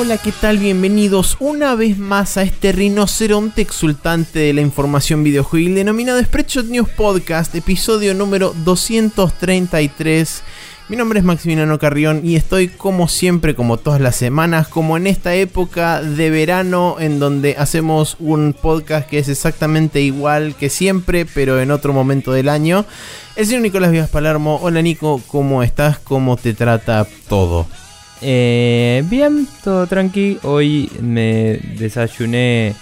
Hola, ¿qué tal? Bienvenidos una vez más a este rinoceronte exultante de la información videojuegil denominado Spreadshot News Podcast, episodio número 233. Mi nombre es Maximiliano Carrión y estoy como siempre, como todas las semanas, como en esta época de verano en donde hacemos un podcast que es exactamente igual que siempre, pero en otro momento del año. El señor Nicolás Vías Palermo. Hola Nico, ¿cómo estás? ¿Cómo te trata todo? Eh, bien, todo tranqui. Hoy me desayuné,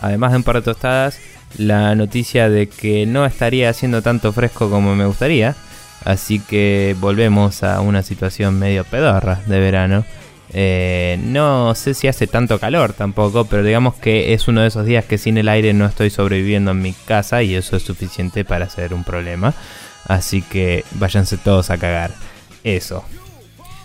además de un par de tostadas, la noticia de que no estaría haciendo tanto fresco como me gustaría. Así que volvemos a una situación medio pedorra de verano. Eh, no sé si hace tanto calor tampoco, pero digamos que es uno de esos días que sin el aire no estoy sobreviviendo en mi casa y eso es suficiente para ser un problema. Así que váyanse todos a cagar. Eso.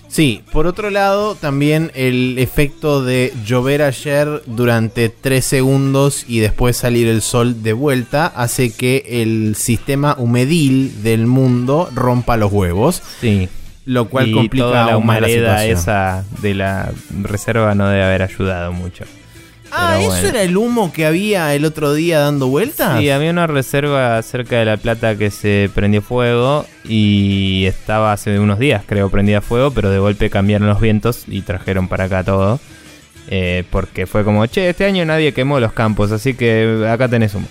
Sí, por otro lado, también el efecto de llover ayer durante 3 segundos y después salir el sol de vuelta hace que el sistema humedil del mundo rompa los huevos. Sí. Lo cual y complica toda la aún más la humareda situación. esa de la reserva no debe haber ayudado mucho. Ah, ¿eso bueno. era el humo que había el otro día dando vueltas? Sí, había una reserva cerca de La Plata que se prendió fuego y estaba hace unos días, creo, prendida fuego, pero de golpe cambiaron los vientos y trajeron para acá todo. Eh, porque fue como, che, este año nadie quemó los campos, así que acá tenés humo.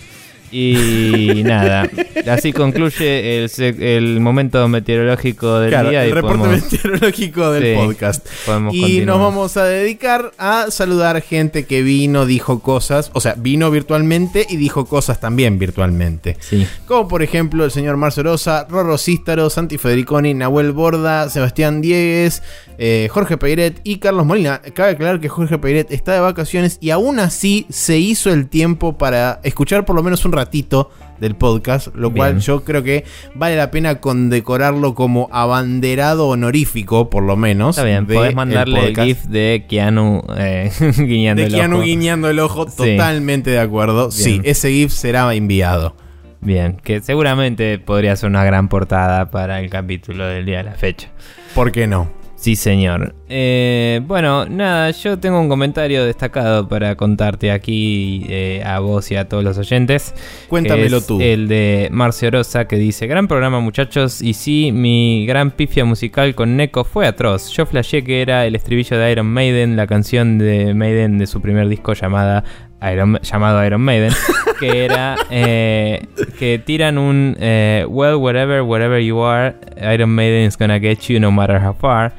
Y nada, así concluye el, el momento meteorológico del Claro, día. y el reporte podemos- meteorológico del Sí, podcast. Y continuar. nos vamos a dedicar a saludar gente que vino, dijo cosas, o sea, vino virtualmente y dijo cosas también virtualmente. Sí. Como por ejemplo el señor Marcio Rosa, Rorro Cístaro, Santi Federiconi, Nahuel Borda, Sebastián Diegues, eh, Jorge Peiret y Carlos Molina. Cabe aclarar que Jorge Peiret está de vacaciones y aún así se hizo el tiempo para escuchar por lo menos un ratito del podcast, lo cual yo creo que vale la pena condecorarlo como abanderado honorífico, por lo menos. Está bien, podés mandarle el. GIF de Keanu eh, guiñando de el Keanu ojo. guiñando el ojo, Sí. totalmente de acuerdo. Sí, ese GIF será enviado. Bien, que seguramente podría ser una gran portada para el capítulo del día de la fecha. ¿Por qué no? Sí, señor. Eh, bueno, nada, yo tengo un comentario destacado para contarte aquí eh, a vos y a todos los oyentes. Cuéntamelo es tú. El de Marcio Rosa que dice: Gran programa, muchachos. Y sí, mi gran pifia musical con Neko fue atroz. Yo flashé que era el estribillo de Iron Maiden, la canción de Maiden de su primer disco llamada Iron, llamado Iron Maiden, que era eh, que tiran un eh, Well, wherever, wherever you are, Iron Maiden is gonna get you no matter how far.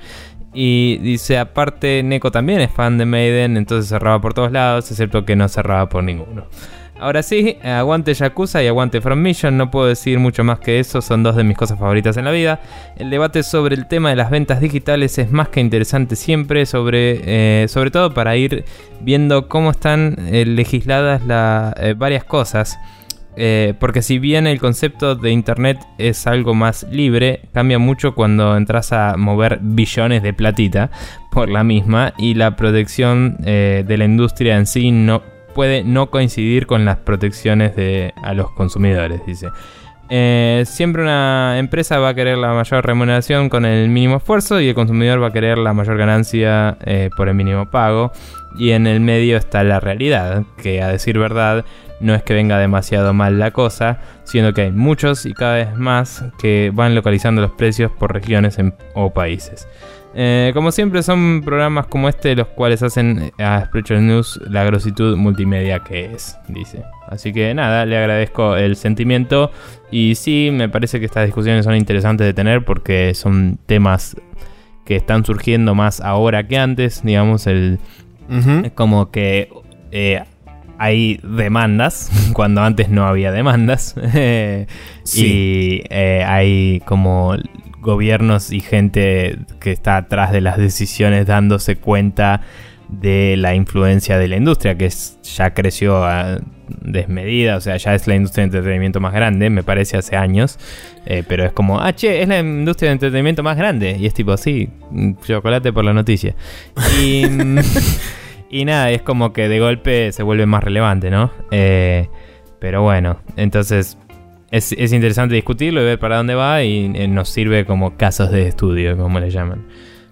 Y dice, aparte, Neko también es fan de Maiden, entonces cerraba por todos lados, excepto que no cerraba por ninguno. Ahora sí, aguante Yakuza y aguante From Mission, no puedo decir mucho más que eso, son dos de mis cosas favoritas en la vida. El debate sobre el tema de las ventas digitales es más que interesante siempre, sobre, eh, sobre todo para ir viendo cómo están eh, legisladas la- eh, varias cosas. Porque si bien el concepto de internet es algo más libre, cambia mucho cuando entras a mover billones de platita por la misma y la protección de la industria en sí no puede no coincidir con las protecciones de, a los consumidores, dice. Eh, siempre una empresa va a querer la mayor remuneración con el mínimo esfuerzo y el consumidor va a querer la mayor ganancia eh, por el mínimo pago. Y en el medio está la realidad, que a decir verdad no es que venga demasiado mal la cosa, siendo que hay muchos y cada vez más que van localizando los precios por regiones o países. Eh, como siempre son programas como este los cuales hacen a Spreadshot News la grositud multimedia que es, dice. Así que nada, le agradezco el sentimiento y sí, me parece que estas discusiones son interesantes de tener porque son temas que están surgiendo más ahora que antes, digamos, el, es como que eh, hay demandas cuando antes no había demandas. Sí. Y eh, hay como gobiernos y gente que está atrás de las decisiones dándose cuenta de la influencia de la industria, que es- ya creció a desmedida, o sea, ya es la industria de entretenimiento más grande, me parece hace años, eh, pero es como, ah, che, es la industria de entretenimiento más grande, y es tipo, sí, chocolate por la noticia. Y, y nada, es como que de golpe se vuelve más relevante, ¿no? Eh, pero bueno, entonces es, es interesante discutirlo y ver para dónde va y eh, nos sirve como casos de estudio, como le llaman.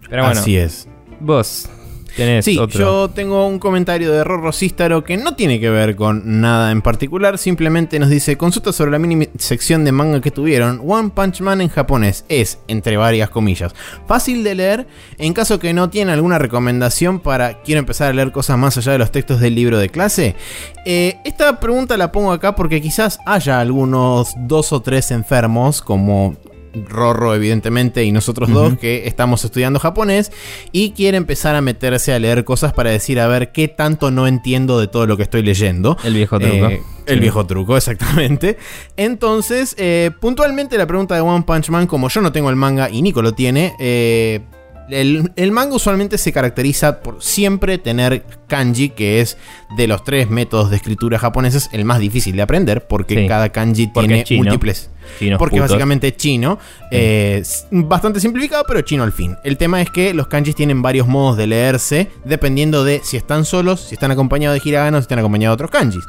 Pero bueno, Así es. vos, tenés Sí, otro. yo tengo un comentario de Rorro Cístaro que no tiene que ver con nada en particular, simplemente nos dice, consulta sobre la mini sección de manga que tuvieron, One Punch Man en japonés es, entre varias comillas, fácil de leer, en caso que no tiene alguna recomendación para quiero empezar a leer cosas más allá de los textos del libro de clase. Eh, esta pregunta la pongo acá porque quizás haya algunos dos o tres enfermos, como Rorro, evidentemente, y nosotros dos que estamos estudiando japonés y quiere empezar a meterse a leer cosas para decir, a ver, qué tanto no entiendo de todo lo que estoy leyendo. El viejo truco. Eh, el Sí. viejo truco, exactamente. Entonces, eh, puntualmente la pregunta de One Punch Man, como yo no tengo el manga y Nico lo tiene, eh, el, el manga usualmente se caracteriza por siempre tener kanji, que es de los tres métodos de escritura japoneses el más difícil de aprender, porque Sí. cada kanji Porque tiene chino. múltiples porque putos. básicamente es chino. eh, bastante simplificado, pero chino al fin. El tema es que los kanjis tienen varios modos de leerse, dependiendo de si están solos, si están acompañados de hiragana o si están acompañados de otros kanjis.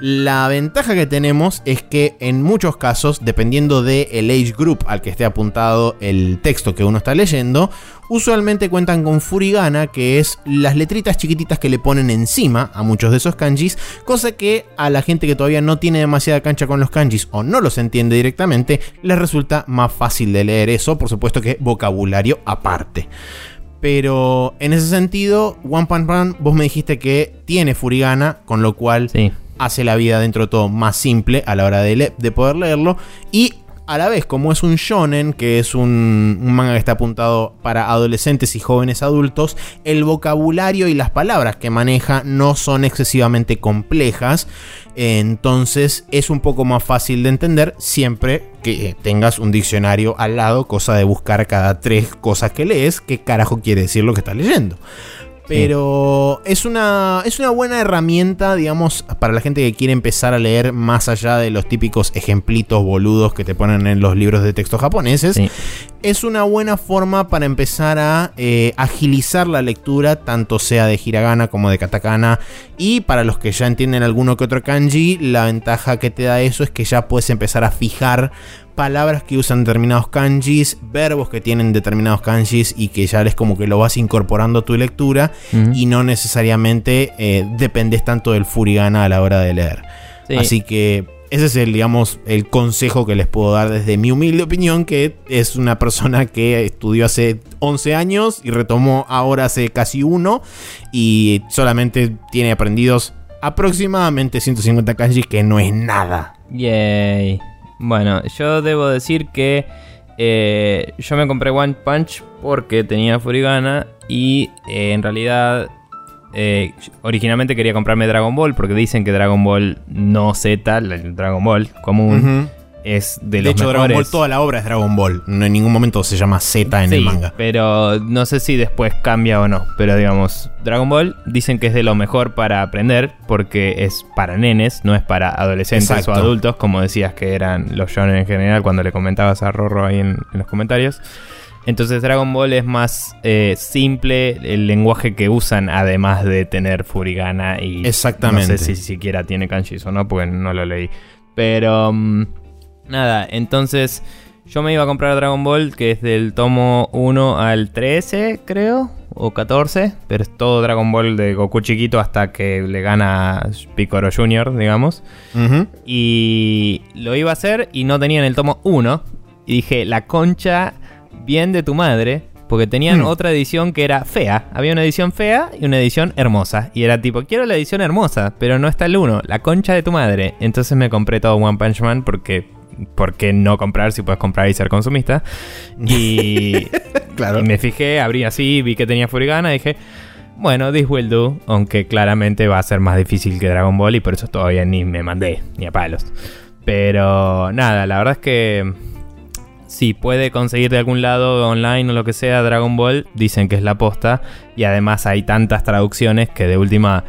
La ventaja que tenemos es que en muchos casos, dependiendo del el age group al que esté apuntado el texto que uno está leyendo, usualmente cuentan con furigana, que es las letritas chiquititas que le ponen encima a muchos de esos kanjis, cosa que a la gente que todavía no tiene demasiada cancha con los kanjis o no los entiende directamente, les resulta más fácil de leer eso, por supuesto que vocabulario aparte. Pero en ese sentido, One Punch Man, vos me dijiste que tiene furigana, con lo cual Sí. Hace la vida dentro de todo más simple a la hora de, de poder leerlo. Y a la vez, como es un shonen, que es un, un manga que está apuntado para adolescentes y jóvenes adultos, el vocabulario y las palabras que maneja no son excesivamente complejas. Entonces es un poco más fácil de entender siempre que eh, tengas un diccionario al lado, cosa de buscar cada tres cosas que lees, qué carajo quiere decir lo que estás leyendo. Pero es una, es una buena herramienta, digamos, para la gente que quiere empezar a leer más allá de los típicos ejemplitos boludos que te ponen en los libros de texto japoneses. Sí. Es una buena forma para empezar a eh, agilizar la lectura, tanto sea de hiragana como de katakana. Y para los que ya entienden alguno que otro kanji, la ventaja que te da eso es que ya puedes empezar a fijar palabras que usan determinados kanjis, verbos que tienen determinados kanjis y que ya les como que lo vas incorporando a tu lectura y no necesariamente eh, dependes tanto del furigana a la hora de leer. Sí. Así que ese es el, digamos, el consejo que les puedo dar desde mi humilde opinión, que es una persona que estudió hace 11 años y retomó ahora hace casi uno y solamente tiene aprendidos aproximadamente 150 kanji, que no es nada. Yay. Bueno, yo debo decir que eh, yo me compré One Punch porque tenía Furigana y eh, en realidad eh, originalmente quería comprarme Dragon Ball porque dicen que Dragon Ball no Z, el Dragon Ball común. Es de, De, los hecho, mejores. Dragon Ball, toda la obra es Dragon Ball. No en ningún momento se llama Z en Sí, el manga. Pero no sé si después cambia o no. Pero digamos, Dragon Ball dicen que es de lo mejor para aprender porque es para nenes, no es para adolescentes Exacto. o adultos, como decías que eran los shonen en general cuando le comentabas a Rorro ahí en, en los comentarios. Entonces Dragon Ball es más eh, simple el lenguaje que usan, además de tener Furigana y Exactamente. no sé si siquiera tiene kanjis o no, porque no lo leí. Pero mm, nada, entonces yo me iba a comprar Dragon Ball, que es del tomo 1 al 13, creo, o 14, pero es todo Dragon Ball de Goku chiquito hasta que le gana Piccolo Jr., digamos. Y lo iba a hacer y no tenían el tomo 1. Y dije, la concha bien de tu madre. Porque tenían Hmm. otra edición que era fea. Había una edición fea y una edición hermosa. Y era tipo, quiero la edición hermosa, pero no está el 1. La concha de tu madre. Entonces me compré todo One Punch Man porque... ¿Por qué no comprar si puedes comprar y ser consumista? Y, Claro. y me fijé, abrí así, vi que tenía Furigana y dije, bueno, this will do, aunque claramente va a ser más difícil que Dragon Ball y por eso todavía ni me mandé, ni a palos. Pero nada, la verdad es que si puede conseguir de algún lado online o lo que sea Dragon Ball, dicen que es la posta y además hay tantas traducciones que de última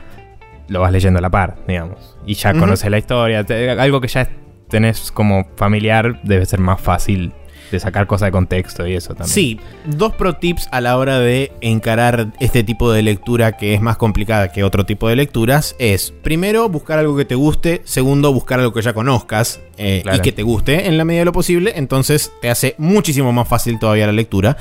lo vas leyendo a la par, digamos. Y ya conoces la historia, te- algo que ya tenés como familiar debe ser más fácil de sacar cosas de contexto y eso también. Sí, dos pro tips a la hora de encarar este tipo de lectura que es más complicada que otro tipo de lecturas es, primero, buscar algo que te guste, segundo, buscar algo que ya conozcas eh, y que te guste en la medida de lo posible, entonces te hace muchísimo más fácil todavía la lectura,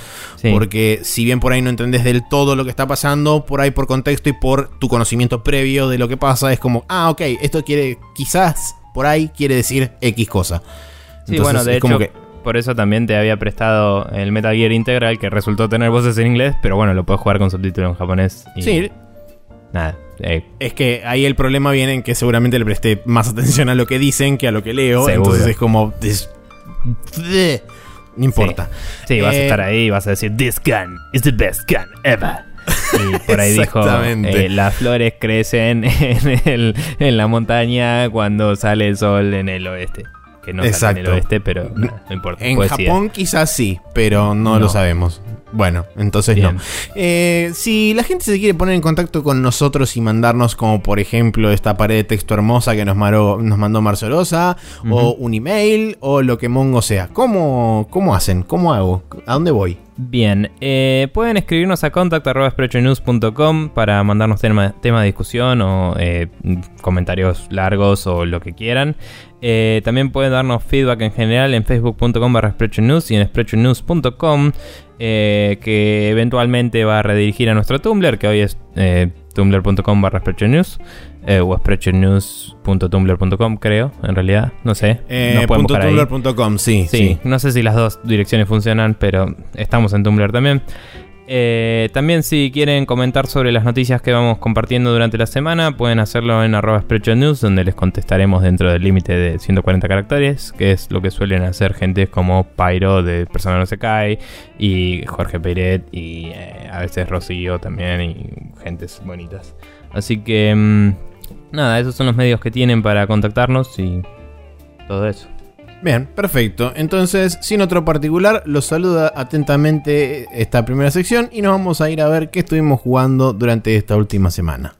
porque si bien por ahí no entendés del todo lo que está pasando, por ahí por contexto y por tu conocimiento previo de lo que pasa, es como, ah, ok, esto quiere, quizás por ahí quiere decir X cosa. Sí, bueno, de hecho, por eso también te había prestado el Metal Gear Integral, que resultó tener voces en inglés, pero bueno, lo puedes jugar con subtítulos en japonés. Sí. Nada. Eh. Es que ahí el problema viene en que seguramente le presté más atención a lo que dicen que a lo que leo. Entonces es como. no importa. Sí, vas a estar eh, ahí y vas a decir: This gun is the best gun ever. Y por ahí dijo, eh, las flores crecen en, en, la montaña cuando sale el sol en el oeste que no Exacto. en el oeste, pero no, importa. En Japón quizás sí, pero no, lo sabemos. Bueno, entonces no. Eh, si la gente se quiere poner en contacto con nosotros y mandarnos, como por ejemplo esta pared de texto hermosa que nos, nos mandó Marcelosa, o un email, o lo que Mongo sea, ¿cómo, cómo hacen? ¿Cómo hago? ¿A dónde voy? Bien, eh, pueden escribirnos a contact.sprechonews.com para mandarnos tema, tema, de discusión o eh, comentarios largos o lo que quieran. Eh, también pueden darnos feedback en general en facebook.com barra y en sprechonews.com que eventualmente va a redirigir a nuestro Tumblr que hoy es tumblr.com barra eh, o sprechonews.tumblr.com, creo, en realidad. No sé. Eh, tumblr.com, sí, sí, No sé si las dos direcciones funcionan, pero estamos en Tumblr también. Eh, también si quieren comentar sobre las noticias que vamos compartiendo durante la semana, pueden hacerlo en arroba News, donde les contestaremos dentro del límite de 140 caracteres, que es lo que suelen hacer gente como Pyro de Persona No Se Cae, y Jorge Peiret, y eh, a veces Rocío también, y gentes bonitas. Así que... Mm, nada, esos son los medios que tienen para contactarnos y todo eso. Bien, perfecto. Entonces, sin otro particular, los saluda atentamente esta primera sección y nos vamos a ir a ver qué estuvimos jugando durante esta última semana.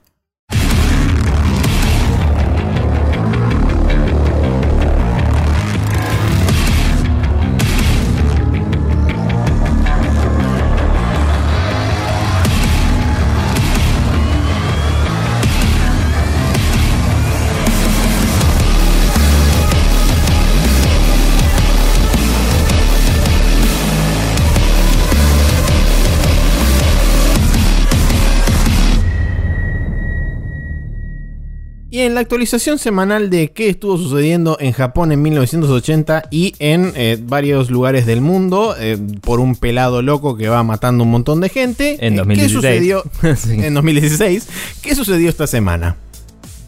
En la actualización semanal de qué estuvo sucediendo en Japón en 1980 y en eh, varios lugares del mundo eh, por un pelado loco que va matando un montón de gente. En 2016. ¿Qué sucedió en 2016? ¿Qué sucedió esta semana?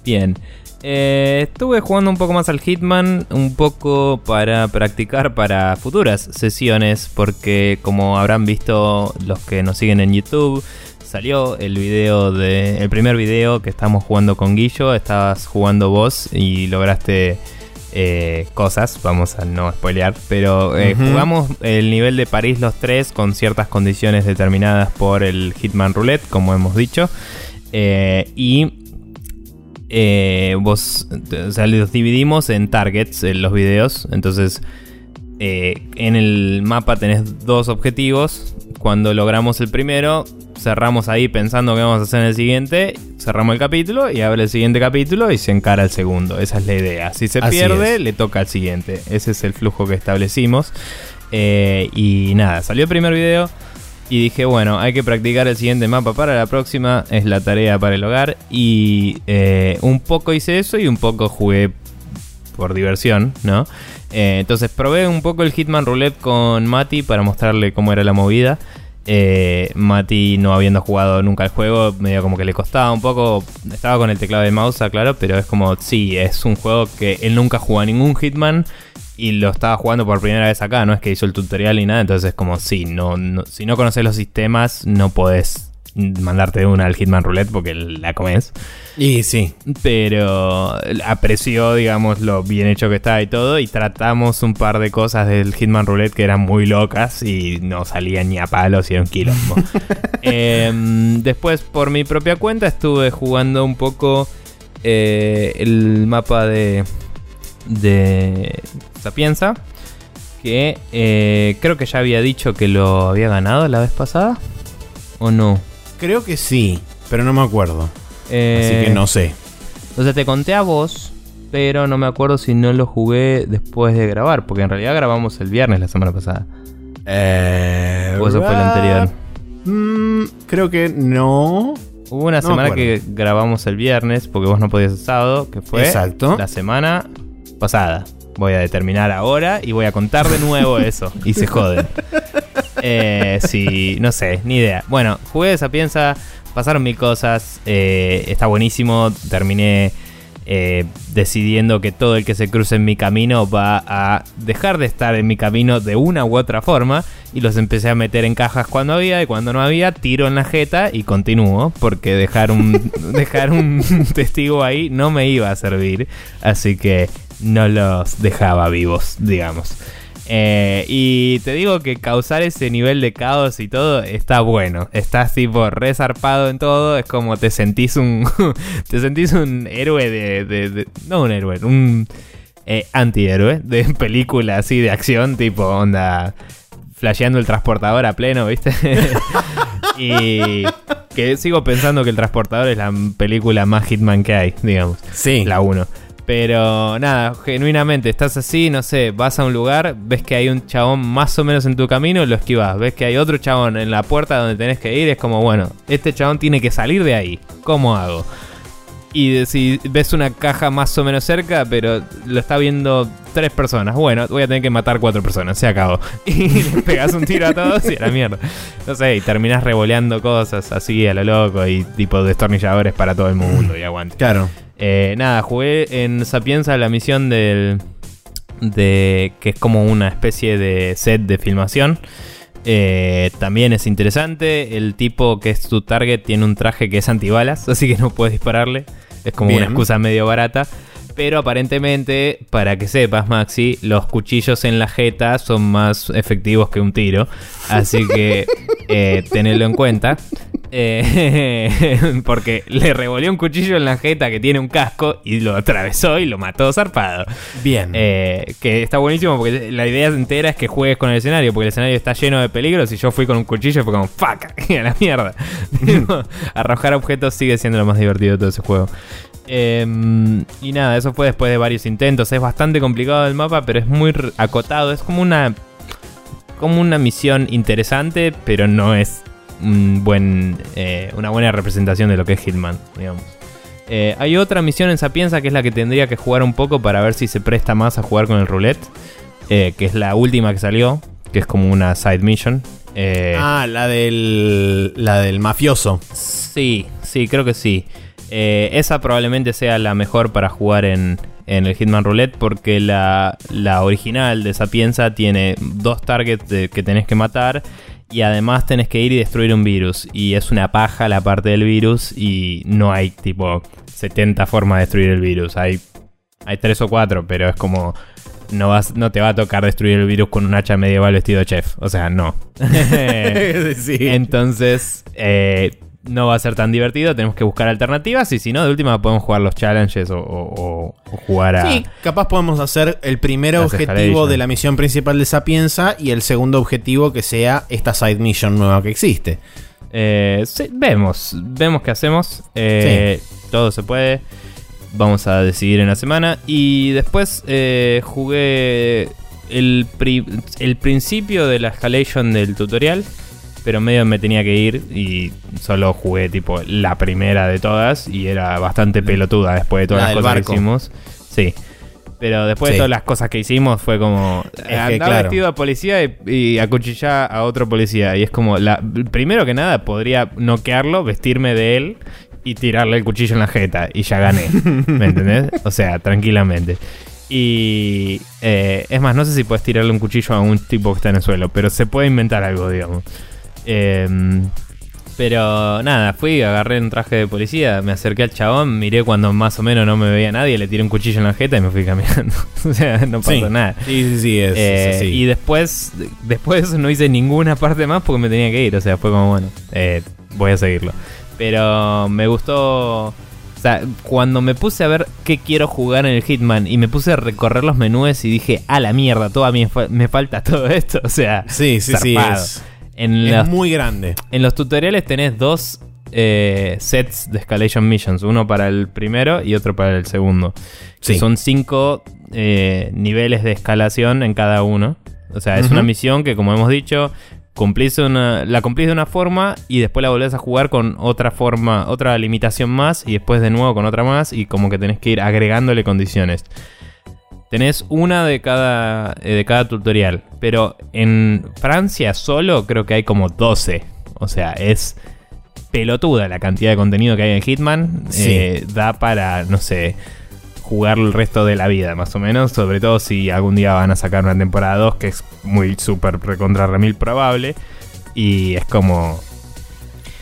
Bien. Eh, estuve jugando un poco más al Hitman, un poco para practicar para futuras sesiones, porque como habrán visto los que nos siguen en YouTube, salió el video de. El primer video que estamos jugando con Guillo. Estabas jugando vos y lograste eh, cosas. Vamos a no spoilear. Pero eh, jugamos el nivel de París los tres con ciertas condiciones determinadas por el Hitman Roulette, como hemos dicho. Eh, y. vos, o sea, los dividimos en targets en los videos. Entonces, en el mapa tenés dos objetivos. Cuando logramos el primero, cerramos ahí pensando que vamos a hacer en el siguiente, cerramos el capítulo y abre el siguiente capítulo y se encara el segundo. Esa es la idea. Si se pierde, le toca al siguiente. Ese es el flujo que establecimos. Eh, y nada, salió el primer video. Y dije, bueno, hay que practicar el siguiente mapa para la próxima. Es la tarea para el hogar. Y eh, un poco hice eso y un poco jugué por diversión, ¿no? Eh, entonces probé un poco el Hitman Roulette con Mati para mostrarle cómo era la movida. Eh, Mati no habiendo jugado nunca el juego, medio como que le costaba un poco. Estaba con el teclado de mouse, claro, pero es como, sí, es un juego que él nunca jugó a ningún Hitman y lo estaba jugando por primera vez acá. No es que hizo el tutorial ni nada, entonces es como, sí, no, si no conoces los sistemas, no podés mandarte una al Hitman Roulette porque la comes. Y sí. Pero apreció, digamos, lo bien hecho que está y todo. Y tratamos un par de cosas del Hitman Roulette que eran muy locas y no salían ni a palos y era un quilombo. Em, después, por mi propia cuenta, estuve jugando un poco eh, el mapa de, de Sapienza. que eh, creo que ya había dicho que lo había ganado la vez pasada. ¿O no? Creo que sí, pero no me acuerdo. Eh, Así que no sé. O sea, te conté a vos, pero no me acuerdo si no lo jugué después de grabar, porque en realidad grabamos el viernes la semana pasada. Eh, O eso fue el anterior. Mm, creo que no. Hubo una No semana que grabamos el viernes, porque vos no podías el sábado, que fue Exacto. la semana pasada. Voy a determinar ahora y voy a contar de nuevo eso. Y se joden. Eh, sí, no sé, ni idea. Bueno, jugué de Sapienza, pasaron mil cosas, eh, está buenísimo. Terminé eh, decidiendo que todo el que se cruce en mi camino va a dejar de estar en mi camino de una u otra forma. Y los empecé a meter en cajas cuando había y cuando no había, tiro en la jeta y continúo. Porque dejar un, dejar un testigo ahí no me iba a servir. Así que no los dejaba vivos, digamos. Eh, y te digo que causar ese nivel de caos y todo está bueno. Estás tipo resarpado en todo. Es como te sentís un. te sentís un héroe de. de- de- no un héroe, un eh, antihéroe de película así de acción, tipo onda. Flasheando el transportador a pleno, ¿viste? y que sigo pensando que el transportador es la película más Hitman que hay, digamos. Sí. La 1. Pero nada, genuinamente, estás así, no sé, vas a un lugar, ves que hay un chabón más o menos en tu camino, lo esquivas. Ves que hay otro chabón en la puerta donde tenés que ir, es como, bueno, este chabón tiene que salir de ahí. ¿Cómo hago? Y si ves una caja más o menos cerca, pero lo está viendo tres personas. Bueno, voy a tener que matar cuatro personas, se acabó. Y le pegas un tiro a todos y a la mierda. No sé, y terminás revoleando cosas así a lo loco y tipo destornilladores para todo el mundo y aguante. Claro. Eh, nada, jugué en Sapienza la misión del. de. que es como una especie de set de filmación. Eh, también es interesante. El tipo que es tu target tiene un traje que es antibalas, así que no puedes dispararle. Es como Bien. una excusa medio barata. Pero aparentemente, para que sepas, Maxi, los cuchillos en la jeta son más efectivos que un tiro. Así que eh, tenedlo en cuenta. Eh, porque le revolvió un cuchillo en la jeta que tiene un casco y lo atravesó y lo mató zarpado. Bien. Eh, que está buenísimo porque la idea entera es que juegues con el escenario, porque el escenario está lleno de peligros y yo fui con un cuchillo y fue como fuck, y a la mierda. Arrojar objetos sigue siendo lo más divertido de todo ese juego. Eh, y nada, eso fue después de varios intentos. Es bastante complicado el mapa, pero es muy acotado. Es como una. como una misión interesante, pero no es un buen, eh, una buena representación de lo que es Hitman, digamos. Eh, hay otra misión en Sapienza que es la que tendría que jugar un poco para ver si se presta más a jugar con el roulette. eh, que es la última que salió, que es como una side mission. Ah, la del. La del mafioso. Sí, sí, creo que sí. Eh, esa probablemente sea la mejor para jugar en, en el Hitman Roulette porque la, la original de Sapienza tiene dos targets de- que tenés que matar y además tenés que ir y destruir un virus. Y es una paja la parte del virus y no hay tipo 70 formas de destruir el virus. Hay, hay 3 o 4, pero es como... No, vas, no te va a tocar destruir el virus con un hacha medieval vestido de chef. O sea, no. sí. Entonces, eh, no va a ser tan divertido. Tenemos que buscar alternativas. Y si no, de última podemos jugar los challenges o, o- o- o jugar a. Sí, capaz podemos hacer el primer objetivo de la misión principal de Sapienza y el segundo objetivo que sea esta side mission nueva que existe. Eh, sí, vemos. Vemos qué hacemos. Eh, Todo se puede. Vamos a decidir en la semana. Y después eh, jugué el, pri- el principio de la escalation del tutorial. Pero medio me tenía que ir y solo jugué tipo la primera de todas y era bastante pelotuda después de todas La las cosas barco. que hicimos. Sí. Pero después Sí. de todas las cosas que hicimos fue como andar claro. vestido a policía y, y acuchillar a otro policía. Y es como, la, primero que nada, podría noquearlo, vestirme de él y tirarle el cuchillo en la jeta. Y ya gané. ¿Me entendés? O sea, tranquilamente. Y eh, es más, no sé si puedes tirarle un cuchillo a un tipo que está en el suelo, pero se puede inventar algo, digamos. Em, pero nada, fui, agarré un traje de policía, me acerqué al chabón, miré cuando más o menos no me veía nadie, le tiré un cuchillo en la jeta y me fui caminando. o sea, no pasó Sí. nada. Sí, sí, sí, es, Eh, es y después, después no hice ninguna parte más porque me tenía que ir. O sea, fue como, bueno, eh, voy a seguirlo. Pero me gustó O sea, cuando me puse a ver qué quiero jugar en el Hitman y me puse a recorrer los menús y dije, a la mierda, me, fa- me falta todo esto. O sea, Sí, sí. Es, en, es los, muy grande. en los tutoriales tenés dos eh, sets de escalation missions, uno para el primero y otro para el segundo. Que Sí. son cinco eh, niveles de escalación en cada uno. O sea, es una misión que, como hemos dicho, cumplís una, la cumplís de una forma y después la volvés a jugar con otra forma, otra limitación más y después de nuevo con otra más y como que tenés que ir agregándole condiciones. Tenés una de cada, eh, de cada tutorial, pero en Francia solo creo que hay como 12. O sea, es pelotuda la cantidad de contenido que hay en Hitman. Sí. Eh, da para, no sé, jugar el resto de la vida, más o menos. Sobre todo si algún día van a sacar una temporada 2, que es muy súper recontra remil probable. Y es como.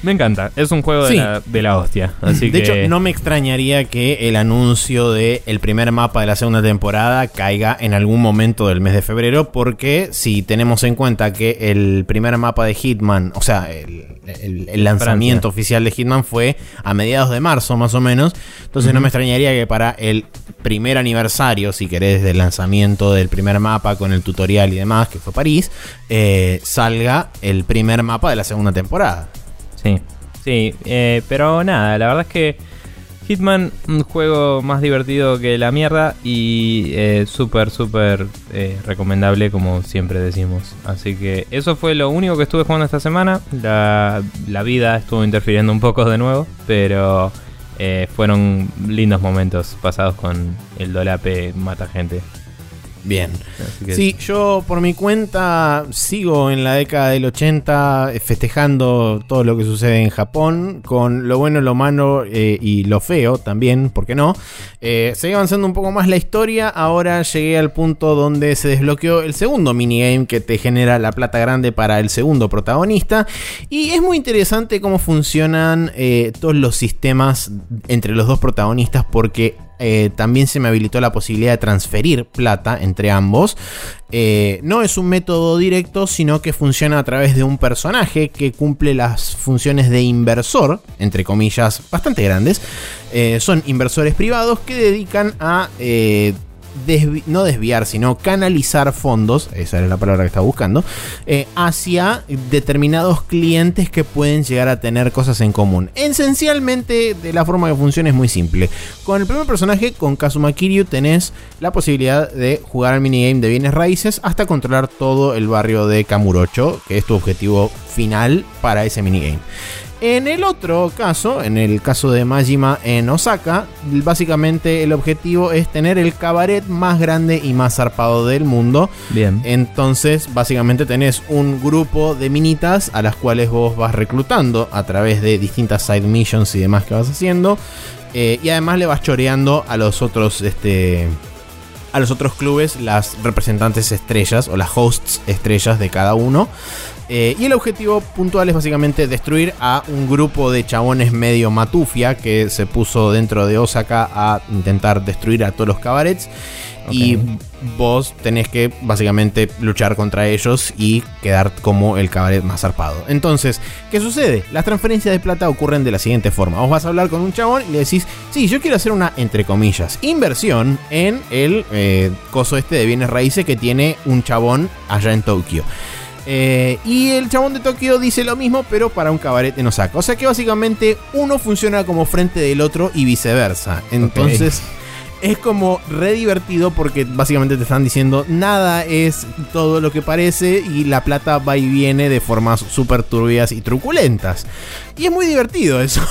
Me encanta, es un juego Sí. de, la, de la hostia. Así de que. hecho, no me extrañaría que el anuncio del el primer mapa de la segunda temporada caiga en algún momento del mes de febrero, porque si tenemos en cuenta que el primer mapa de Hitman, o sea, el, el- el lanzamiento oficial de Hitman fue a mediados de marzo más o menos, entonces no me extrañaría que para el primer aniversario, si querés, del lanzamiento del primer mapa con el tutorial y demás, que fue París, eh, salga el primer mapa de la segunda temporada. Sí, sí, eh, pero nada, la verdad es que Hitman, un juego más divertido que la mierda y eh, súper, súper eh, recomendable como siempre decimos. Así que eso fue lo único que estuve jugando esta semana. La, la vida estuvo interfiriendo un poco de nuevo, pero eh, fueron lindos momentos pasados con el Dolape Mata Gente. Bien. Que- Sí, yo por mi cuenta sigo en la década del 80 eh, festejando todo lo que sucede en Japón, con lo bueno, lo malo eh, y lo feo también, ¿por qué no? Eh, seguí avanzando un poco más la historia, ahora llegué al punto donde se desbloqueó el segundo minigame que te genera la plata grande para el segundo protagonista, y es muy interesante cómo funcionan eh, todos los sistemas entre los dos protagonistas porque eh, también se me habilitó la posibilidad de transferir plata entre ambos. Eh, no es un método directo, sino que funciona a través de un personaje que cumple las funciones de inversor, entre comillas, bastante grandes. Eh, son inversores privados que dedican a... no desviar, sino canalizar fondos, esa era la palabra que estaba buscando, eh, hacia determinados clientes que pueden llegar a tener cosas en común. Esencialmente, de la forma que funciona es muy simple. Con el primer personaje, con Kazuma Kiryu, tenés la posibilidad de jugar al minigame de bienes raíces hasta controlar todo el barrio de Kamurocho, que es tu objetivo final para ese minigame. En el otro caso, en el caso de Majima en Osaka, básicamente el objetivo es tener el cabaret más grande y más zarpado del mundo. Bien. Entonces, básicamente tenés un grupo de minitas a las cuales vos vas reclutando a través de distintas side missions y demás que vas haciendo. Eh, y además le vas choreando a los otros, este, a los otros clubes las representantes estrellas o las hosts estrellas de cada uno. Eh, y el objetivo puntual es básicamente destruir a un grupo de chabones medio matufia que se puso dentro de Osaka a intentar destruir a todos los cabarets. Y vos tenés que básicamente luchar contra ellos y quedar como el cabaret más zarpado. Entonces, ¿qué sucede? Las transferencias de plata ocurren de la siguiente forma. Vos vas a hablar con un chabón y le decís, sí, yo quiero hacer una, entre comillas, inversión en el eh, coso este de bienes raíces que tiene un chabón allá en Tokio. Eh, y el chabón de Tokio dice lo mismo, pero para un cabaret en Osaka. O sea que básicamente uno funciona como frente del otro y viceversa. Entonces es como re divertido porque básicamente te están diciendo nada es todo lo que parece y la plata va y viene de formas súper turbias y truculentas. Y es muy divertido eso.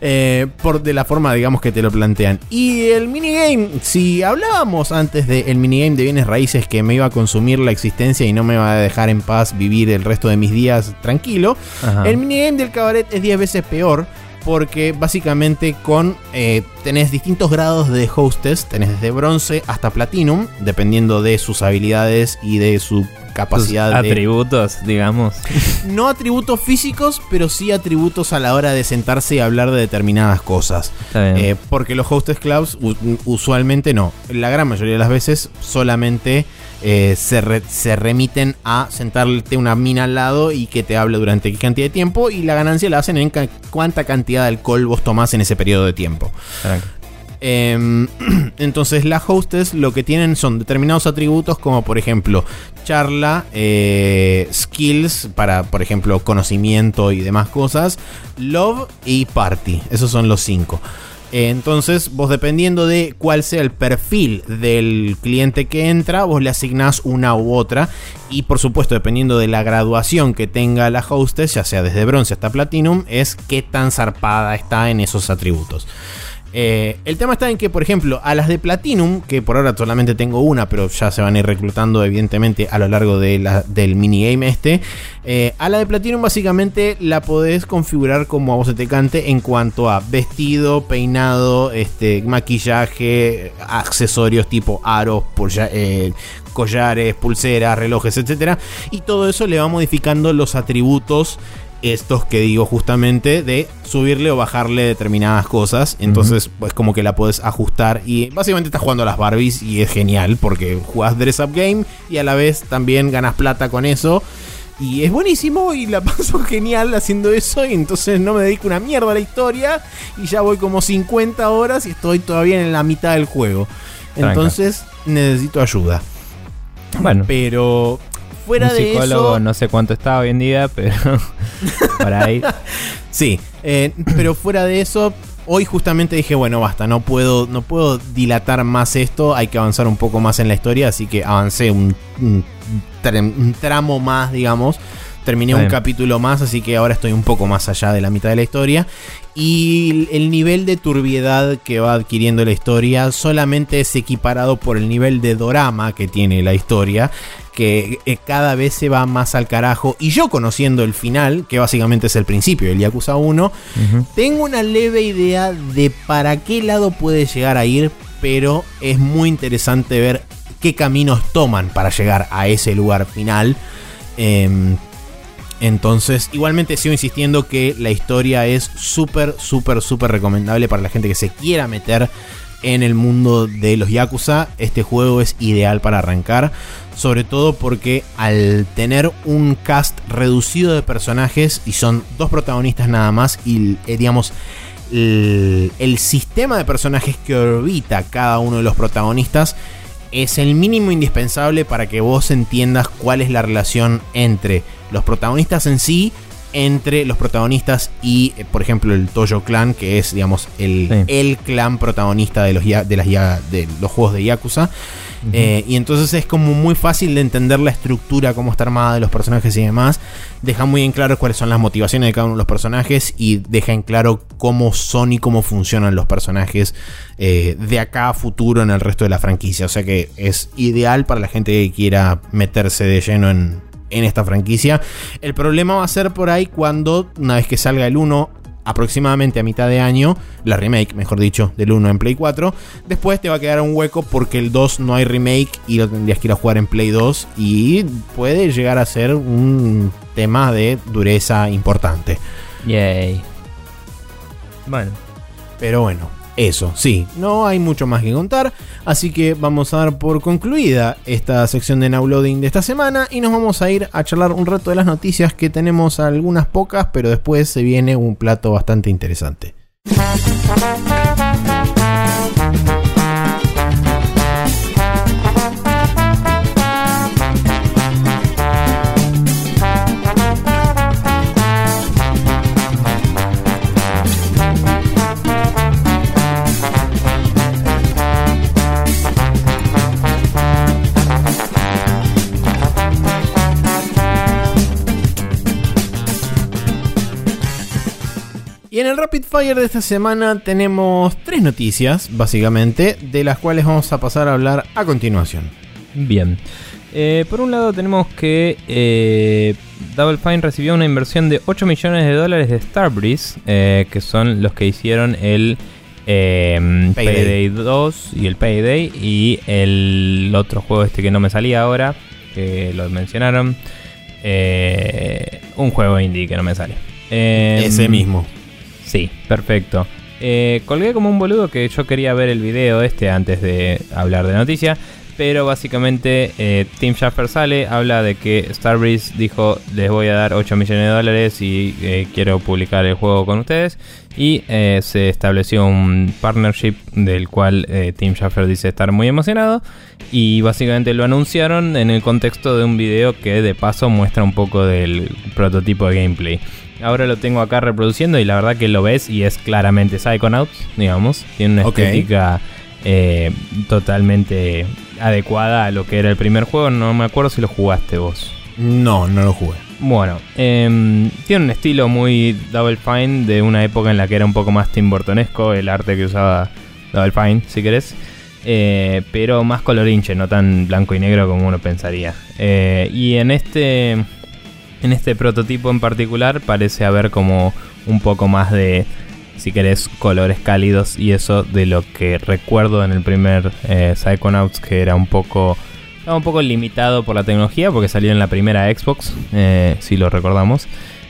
Eh, por de la forma, digamos, que te lo plantean. Y el minigame, si hablábamos antes del minigame de bienes raíces que me iba a consumir la existencia y no me va a dejar en paz vivir el resto de mis días tranquilo, Ajá. el minigame del cabaret es 10 veces peor. Porque básicamente con eh, tenés distintos grados de hostess, tenés desde bronce hasta platinum, dependiendo de sus habilidades y de su capacidad Sus de... atributos, digamos. No atributos físicos, pero sí atributos a la hora de sentarse y hablar de determinadas cosas. Eh, porque los hostess clubs usualmente no. La gran mayoría de las veces solamente eh, se, re- se remiten a sentarte una mina al lado y que te hable durante qué cantidad de tiempo. Y la ganancia la hacen en ca- cuánta cantidad de alcohol vos tomás en ese periodo de tiempo. Tranqui. Em, entonces las hostess lo que tienen son determinados atributos como por ejemplo charla, eh, skills para por ejemplo conocimiento y demás cosas, love y party. Esos son los cinco. Eh, Entonces, vos dependiendo de cuál sea el perfil del cliente que entra, vos le asignás una u otra. Y por supuesto, dependiendo de la graduación que tenga la hostess, ya sea desde bronce hasta platinum, es qué tan zarpada está en esos atributos. Eh, el tema está en que, por ejemplo, a las de Platinum, que por ahora solamente tengo una, pero ya se van a ir reclutando evidentemente a lo largo de la- del minigame este, eh, a la de Platinum básicamente la podés configurar como a vos se te cante en cuanto a vestido, peinado, este, maquillaje, accesorios tipo aros, eh, collares, pulseras, relojes, etc. Y todo eso le va modificando los atributos estos que digo justamente de subirle o bajarle determinadas cosas. Entonces, pues como que la puedes ajustar. Y básicamente estás jugando a las Barbies y es genial porque jugás Dress Up Game y a la vez también ganas plata con eso. Y es buenísimo y la paso genial haciendo eso. Y entonces no me dedico una mierda a la historia. Y ya voy como 50 horas y estoy todavía en la mitad del juego. Tranca. Entonces necesito ayuda. Bueno, Pero fuera un de psicólogo eso. no sé cuánto está hoy en día, pero por ahí. Sí, eh, pero fuera de eso, hoy justamente dije, bueno, basta, no puedo, no puedo dilatar más esto, hay que avanzar un poco más en la historia, así que avancé un, un tra- un tramo más, digamos. Terminé un capítulo más, así que ahora estoy un poco más allá de la mitad de la historia. Y el nivel de turbiedad que va adquiriendo la historia solamente es equiparado por el nivel de dorama que tiene la historia, que eh, cada vez se va más al carajo. Y yo conociendo el final, que básicamente es el principio del Yakuza 1, Ujú. tengo una leve idea de para qué lado puede llegar a ir, pero es muy interesante ver qué caminos toman para llegar a ese lugar final. Em, entonces, igualmente sigo insistiendo que la historia es súper, súper, súper recomendable para la gente que se quiera meter en el mundo de los Yakuza. Este juego es ideal para arrancar. Sobre todo porque al tener un cast reducido de personajes y son dos protagonistas nada más y eh, digamos el, el sistema de personajes que orbita cada uno de los protagonistas es el mínimo indispensable para que vos entiendas cuál es la relación entre los protagonistas en sí, entre los protagonistas y, eh, por ejemplo, el Toyo Clan, que es, digamos, el, Sí. el clan protagonista de los, de, las, de los juegos de Yakuza. Eh, y entonces es como muy fácil de entender la estructura, cómo está armada de los personajes y demás. Deja muy en claro cuáles son las motivaciones de cada uno de los personajes y deja en claro cómo son y cómo funcionan los personajes eh, de acá a futuro en el resto de la franquicia. O sea que es ideal para la gente que quiera meterse de lleno en, en esta franquicia. El problema va a ser por ahí cuando, una vez que salga el 1, aproximadamente a mitad de año, la remake, mejor dicho, del 1 en Play 4. Después te va a quedar un hueco porque el 2 no hay remake y lo tendrías que ir a jugar en Play 2 y puede llegar a ser un tema de dureza importante. Yay. Bueno, Pero bueno, eso, sí, no hay mucho más que contar, así que vamos a dar por concluida esta sección de Nowloading de esta semana y nos vamos a ir a charlar un rato de las noticias que tenemos algunas pocas, pero después se viene un plato bastante interesante. En el Rapid Fire de esta semana tenemos tres noticias, básicamente, de las cuales vamos a pasar a hablar a continuación. bien. Eh, por un lado tenemos que eh, Double Fine recibió una inversión de 8 millones de dólares de Starbreeze, eh, que son los que hicieron el Payday. Payday 2 y el Payday y el otro juego este que no me salía ahora. que lo mencionaron. Un juego indie que no me sale. Em, Ese mismo. Sí, perfecto. Eh, colgué como un boludo que yo quería ver el video este antes de hablar de noticia. Pero básicamente eh, Tim sale, habla de que Starbreeze dijo les voy a dar 8 millones de dólares y eh, quiero publicar el juego con ustedes. Y eh, se estableció un partnership del cual Tim Schafer dice estar muy emocionado. Y básicamente lo anunciaron en el contexto de un video que de paso muestra un poco del prototipo de gameplay. Ahora lo tengo acá reproduciendo y la verdad que lo ves y es claramente Psychonauts, digamos. Tiene una estética eh, totalmente adecuada a lo que era el primer juego. No me acuerdo si lo jugaste vos. No, no lo jugué. Bueno, em, tiene un estilo muy Double Fine de una época en la que era un poco más Tim Burtonesco el arte que usaba Double Fine, si querés. Eh, pero más colorinche, no tan blanco y negro como uno pensaría. Eh, y en este, en este prototipo en particular parece haber como un poco más de, si querés, colores cálidos y eso de lo que recuerdo en el primer eh, Psychonauts que era un poco... Estaba un poco limitado por la tecnología porque salió en la primera Xbox, eh, si lo recordamos.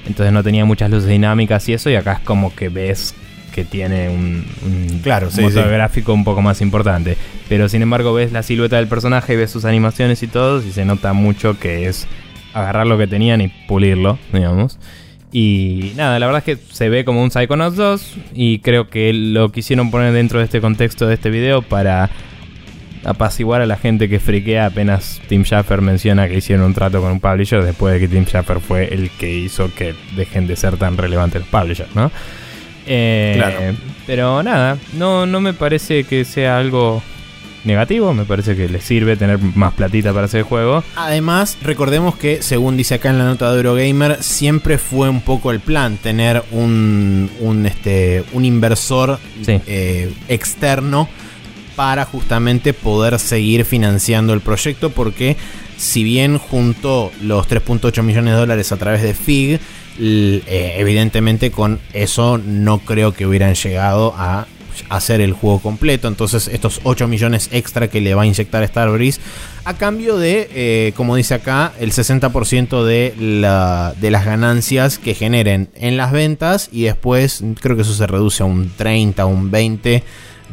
Entonces no tenía muchas luces dinámicas y eso. Y acá es como que ves que tiene un, un Claro, sí, motor sí. gráfico un poco más importante. Pero sin embargo ves la silueta del personaje, ves sus animaciones y todo. Y se nota mucho que es agarrar lo que tenían y pulirlo, digamos. Y nada, la verdad es que se ve como un Psychonauts 2 y creo que lo quisieron poner dentro de este contexto de este video para apaciguar a la gente que friquea apenas Tim Schafer menciona que hicieron un trato con un publisher después de que Tim Schafer fue el que hizo que dejen de ser tan relevantes los publishers, ¿no? Eh, Claro. Pero nada, no, no me parece que sea algo negativo, me parece que les sirve tener más platita para hacer el juego. Además, recordemos que, según dice acá en la nota de Eurogamer, siempre fue un poco el plan tener un, un, este, un inversor Sí. eh, externo para justamente poder seguir financiando el proyecto porque si bien juntó los 3.8 millones de dólares a través de FIG, eh, evidentemente con eso no creo que hubieran llegado a hacer el juego completo. Entonces estos 8 millones extra que le va a inyectar Starbreeze a cambio de, eh, como dice acá, el 60% de, la, de las ganancias que generen en las ventas y después creo que eso se reduce a un 30, un 20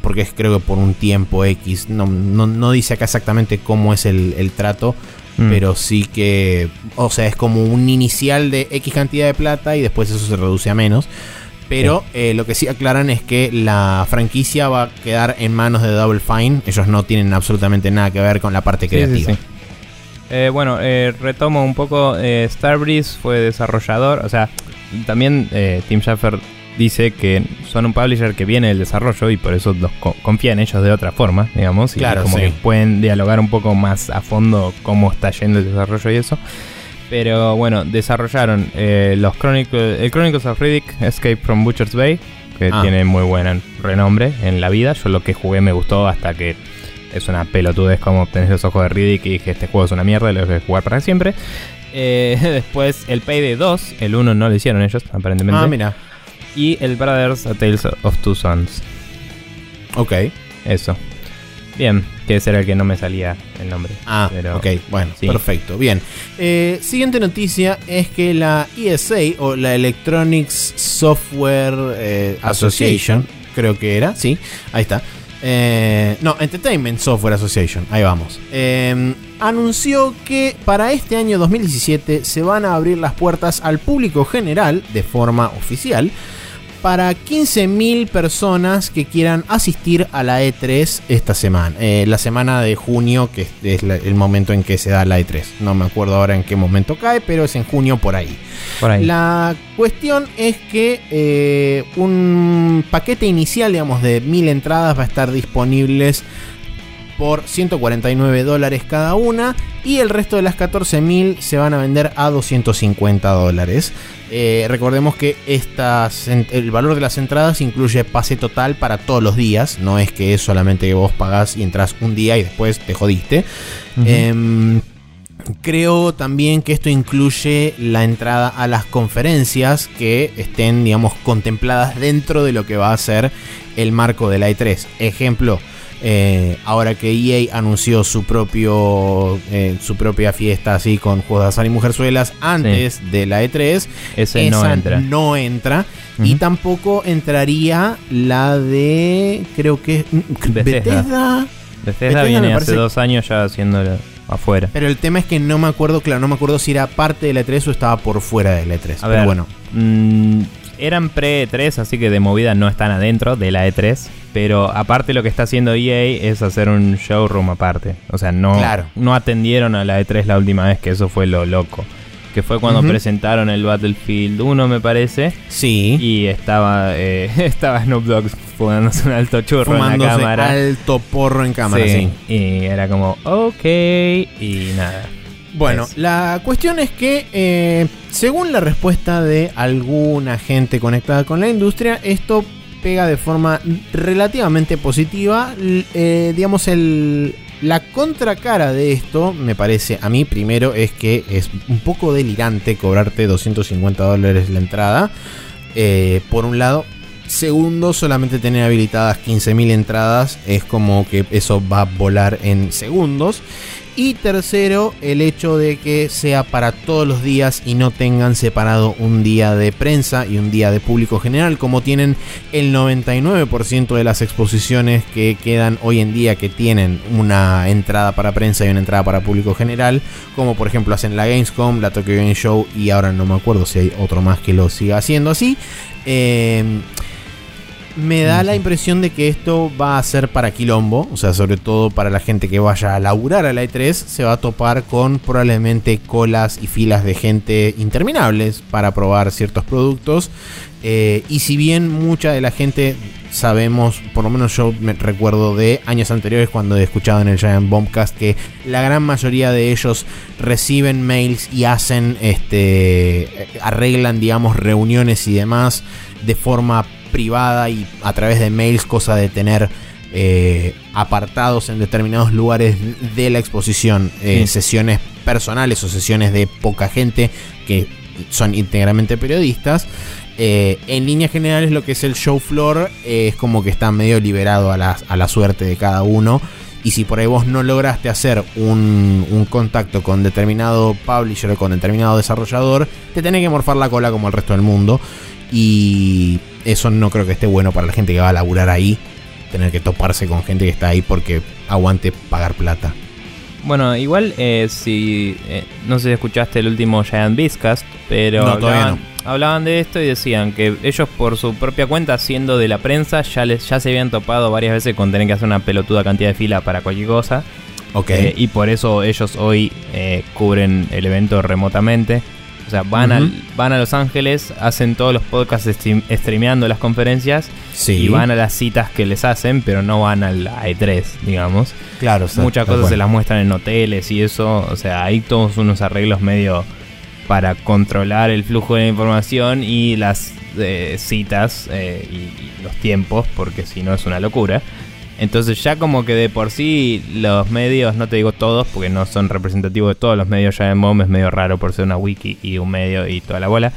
porque es creo que por un tiempo X. No, no, no dice acá exactamente cómo es el, el trato, Mm. pero sí que, o sea, es como un inicial de X cantidad de plata y después eso se reduce a menos. Pero eh, lo que sí aclaran es que la franquicia va a quedar en manos de Double Fine. Ellos no tienen absolutamente nada que ver con la parte Sí, sí, creativa. sí. Eh, bueno, eh, retomo un poco. eh, Starbreeze fue desarrollador. O sea, también eh, Tim Schafer dice que son un publisher que viene del desarrollo y por eso los co- confía en ellos de otra forma, digamos. Y Claro, como que pueden dialogar un poco más a fondo cómo está yendo el desarrollo y eso. Pero bueno, desarrollaron eh, los Chronicles, el Chronicles of Riddick, Escape from Butcher's Bay, que Ah. tiene muy buen renombre en la vida. Yo lo que jugué me gustó hasta que es una pelotudez como tenés los ojos de Riddick y dije este juego es una mierda, lo voy a jugar para siempre. Eh, después el Payday 2, el 1 no lo hicieron ellos, aparentemente. Ah, mira. Y el Brothers A Tales of Two Sons. Ok. Eso. Bien, que ese era el que no me salía el nombre. Ah, Pero- ok, bueno, sí. perfecto. Bien. Eh, siguiente noticia es que la ESA o la Electronics Software eh, Association, creo que era, sí, ahí está. Eh, no, Entertainment Software Association, ahí vamos. Eh, anunció que para este año 2017 se van a abrir las puertas al público general de forma oficial para 15.000 personas que quieran asistir a la E3 esta semana. Eh, la semana de junio, que es- la- el momento en que se da la E3. No me acuerdo ahora en qué momento cae, pero es en junio por ahí. Por ahí. La cuestión es que eh, un paquete inicial, digamos, de 1000 entradas va a estar disponibles por 149 dólares cada una y el resto de las 14.000 se van a vender a 250 dólares. Eh, recordemos que estas, el valor de las entradas incluye pase total para todos los días, no es que es solamente que vos pagás y entras un día y después te jodiste. Em, Creo también que esto incluye la entrada a las conferencias que estén, digamos, contempladas dentro de lo que va a ser el marco de la E3. Ejemplo, Eh, ahora que EA anunció su propio eh, su propia fiesta así con juegos de azar y mujerzuelas antes de la E3, Ese no esa entra. no entra. Y tampoco entraría la de. Creo que. Bethesda. Bethesda. Bethesda viene hace dos años ya haciéndolo afuera. Pero el tema es que no me acuerdo, claro, no me acuerdo si era parte de la E3 o estaba por fuera de la E3. A Pero ver, bueno. mm, eran pre-E3, así que de movida no están adentro de la E3. Pero aparte lo que está haciendo EA es hacer un showroom aparte. O sea, no, Claro. no atendieron a la E3 la última vez, que eso fue lo loco. Que fue cuando presentaron el Battlefield 1, me parece. Sí. Y estaba, eh, estaba Snoop Dogg fumándose un alto churro en la cámara. alto porro en cámara, sí. Y era como, ok. Y nada. Bueno, Es- la cuestión es que, eh, según la respuesta de alguna gente conectada con la industria, esto pega de forma relativamente positiva. Eh, digamos, el, la contracara de esto, me parece a mí, primero, es que es un poco delirante cobrarte 250 dólares la entrada. Eh, por un lado. Segundo, solamente tener habilitadas 15.000 entradas es como que eso va a volar en segundos. Y tercero, el hecho de que sea para todos los días y no tengan separado un día de prensa y un día de público general, como tienen el 99% de las exposiciones que quedan hoy en día que tienen una entrada para prensa y una entrada para público general, como por ejemplo hacen la Gamescom, la Tokyo Game Show y ahora no me acuerdo si hay otro más que lo siga haciendo así. Eh, me da la impresión de que esto va a ser para quilombo, o sea, sobre todo para la gente que vaya a laburar a la E3, se va a topar con probablemente colas y filas de gente interminables para probar ciertos productos. Eh, y si bien mucha de la gente sabemos, por lo menos yo me recuerdo de años anteriores cuando he escuchado en el Giant Bombcast que la gran mayoría de ellos reciben mails y hacen, este, arreglan, digamos, reuniones y demás de forma privada y a través de mails, cosa de tener eh, apartados en determinados lugares de la exposición, eh, Sí. sesiones personales o sesiones de poca gente que son íntegramente periodistas. Eh, en líneas generales lo que es el show floor eh, es como que está medio liberado a la, a la suerte de cada uno. Y si por ahí vos no lograste hacer un, un contacto con determinado publisher o con determinado desarrollador, te tenés que morfar la cola como el resto del mundo. Y eso no creo que esté bueno para la gente que va a laburar ahí. Tener que toparse con gente que está ahí porque aguante pagar plata. Bueno, igual eh, si... eh, no sé si escuchaste el último Giant Beastcast, pero No, hablaban de esto y decían que ellos por su propia cuenta, siendo de la prensa, ya, les, ya se habían topado varias veces con tener que hacer una pelotuda cantidad de fila para cualquier cosa. Ok. Eh, y por eso ellos hoy eh, cubren el evento remotamente. O sea, van, Ujú. al- van a Los Ángeles, hacen todos los podcasts stream- streameando las conferencias sí. y van a las citas que les hacen, pero no van al E3, digamos. Claro, o sea, Muchas cosas se las muestran en hoteles y eso. O sea, hay todos unos arreglos medio para controlar el flujo de la información y las eh, citas eh, y, y los tiempos, porque si no es una locura. Entonces ya como que de por sí los medios, no te digo todos, porque no son representativos de todos los medios, ya en Bomb es medio raro por ser una wiki y un medio y toda la bola.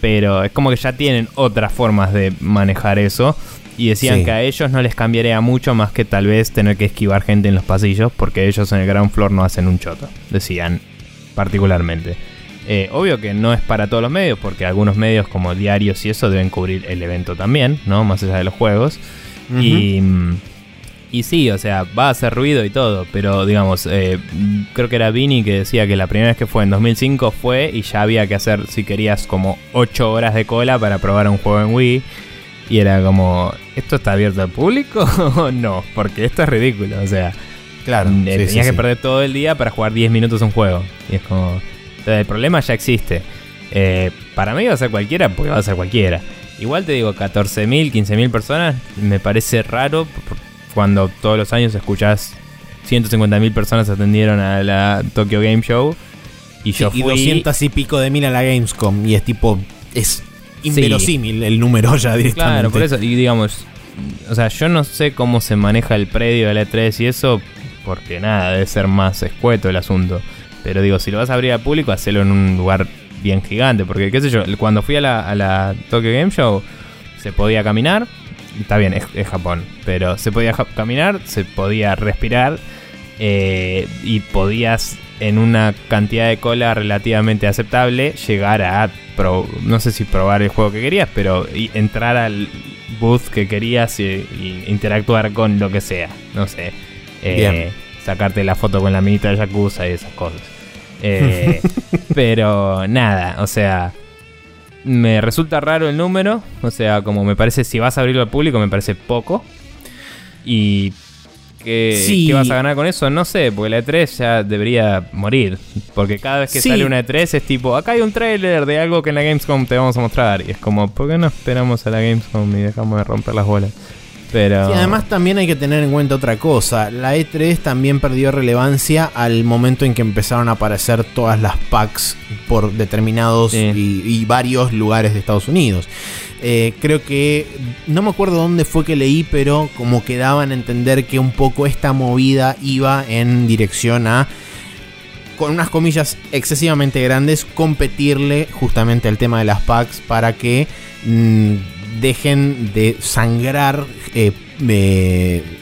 Pero es como que ya tienen otras formas de manejar eso. Y decían Sí. que a ellos no les cambiaría mucho más que tal vez tener que esquivar gente en los pasillos, porque ellos en el ground floor no hacen un choto, decían particularmente. Eh, obvio que no es para todos los medios, porque algunos medios como diarios y eso deben cubrir el evento también, ¿no? Más allá de los juegos. Y, mm, y sí, o sea, va a hacer ruido y todo, pero digamos, eh, mm, creo que era Vini que decía que la primera vez que fue en 2005 fue y ya había que hacer, si querías, como 8 horas de cola para probar un juego en Wii. Y era como, ¿esto está abierto al público o no? Porque esto es ridículo, o sea, Claro. eh, sí, tenías sí, que sí. perder todo el día para jugar 10 minutos un juego. Y es como, entonces, el problema ya existe. Eh, para mí va a ser cualquiera porque va a ser cualquiera. Igual te digo, 14.000, 15.000 personas me parece raro cuando todos los años escuchás 150.000 personas atendieron a la Tokyo Game Show. Y Sí, yo y fui... 200 y pico de mil a la Gamescom. Y es tipo. Es inverosímil el número ya directamente. Claro, por eso, y digamos, o sea, yo no sé cómo se maneja el predio de la E3 y eso, porque nada, debe ser más escueto el asunto. Pero digo, si lo vas a abrir al público, hacelo en un lugar bien gigante, porque qué sé yo, cuando fui a la, a la Tokyo Game Show, se podía caminar, está bien, es, Japón, pero se podía caminar, se podía respirar eh, y podías en una cantidad de cola relativamente aceptable llegar a, no sé si probar el juego que querías, pero entrar al booth que querías y, interactuar con lo que sea, no sé, eh, sacarte la foto con la minita de Yakuza y esas cosas. Eh, pero nada, o sea, me resulta raro el número, o sea, como me parece, si vas a abrirlo al público, me parece poco. Y ¿Qué, vas a ganar con eso? No sé, porque la E3 ya debería morir. Porque cada vez que sale una E3 es tipo, acá hay un trailer de algo que en la Gamescom te vamos a mostrar. Y es como, ¿por qué no esperamos a la Gamescom y dejamos de romper las bolas? Pero... además también hay que tener en cuenta otra cosa. La E3 también perdió relevancia al momento en que empezaron a aparecer todas las packs por determinados y, varios lugares de Estados Unidos. Eh, creo que no me acuerdo dónde fue que leí, pero como que daban a entender que un poco esta movida iba en dirección a con unas comillas excesivamente grandes, competirle justamente al tema de las packs para que mm, dejen de sangrar, eh,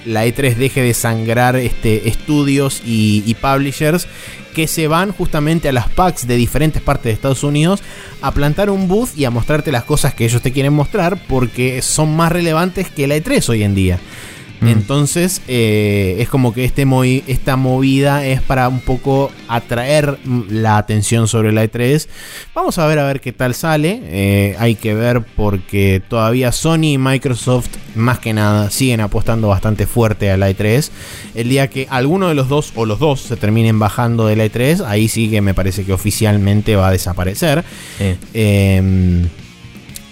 la E3 deje de sangrar este, estudios y, publishers que se van justamente a las packs de diferentes partes de Estados Unidos a plantar un booth y a mostrarte las cosas que ellos te quieren mostrar porque son más relevantes que la E3 hoy en día. Mm. Entonces, eh, es como que este esta movida es para un poco atraer la atención sobre la E3. Vamos a ver a ver qué tal sale. Eh, hay que ver porque todavía Sony y Microsoft, más que nada, siguen apostando bastante fuerte a la E3. El día que alguno de los dos o los dos se terminen bajando de la E3, ahí sí que me parece que oficialmente va a desaparecer. Eh,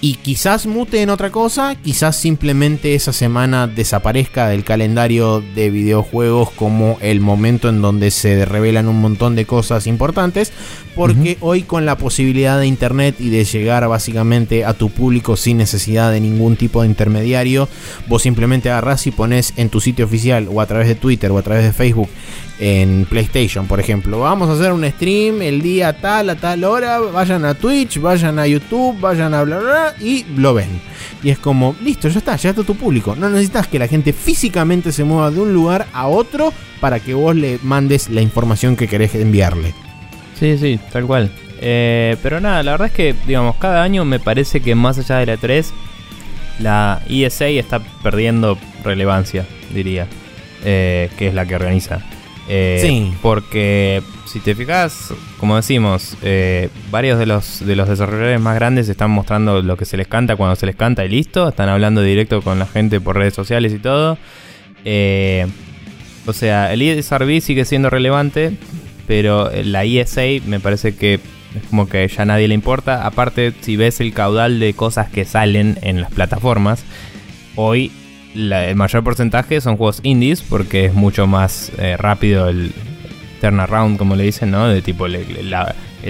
y quizás mute en otra cosa, quizás simplemente esa semana desaparezca del calendario de videojuegos como el momento en donde se revelan un montón de cosas importantes, porque hoy con la posibilidad de internet y de llegar básicamente a tu público sin necesidad de ningún tipo de intermediario, vos simplemente agarrás y pones en tu sitio oficial o a través de Twitter o a través de Facebook en PlayStation, por ejemplo. Vamos a hacer un stream el día tal a tal hora. Vayan a Twitch, vayan a YouTube, vayan a bla bla, y lo ven. Y es como, listo, ya está, ya está tu público. No necesitas que la gente físicamente se mueva de un lugar a otro para que vos le mandes la información que querés enviarle. Sí, sí, tal cual. Eh, pero nada, la verdad es que, digamos, cada año me parece que más allá de la 3, la ESA está perdiendo relevancia, diría. Eh, que es la que organiza. Eh, sí. Porque si te fijas, como decimos, eh, varios de los, de los desarrolladores más grandes están mostrando lo que se les canta cuando se les canta y listo. Están hablando directo con la gente por redes sociales y todo. Eh, o sea, el ESRB sigue siendo relevante, pero la ESA me parece que es como que ya a nadie le importa. Aparte, si ves el caudal de cosas que salen en las plataformas, hoy el mayor porcentaje son juegos indies porque es mucho más eh, rápido el turnaround, como le dicen, ¿no? De tipo, el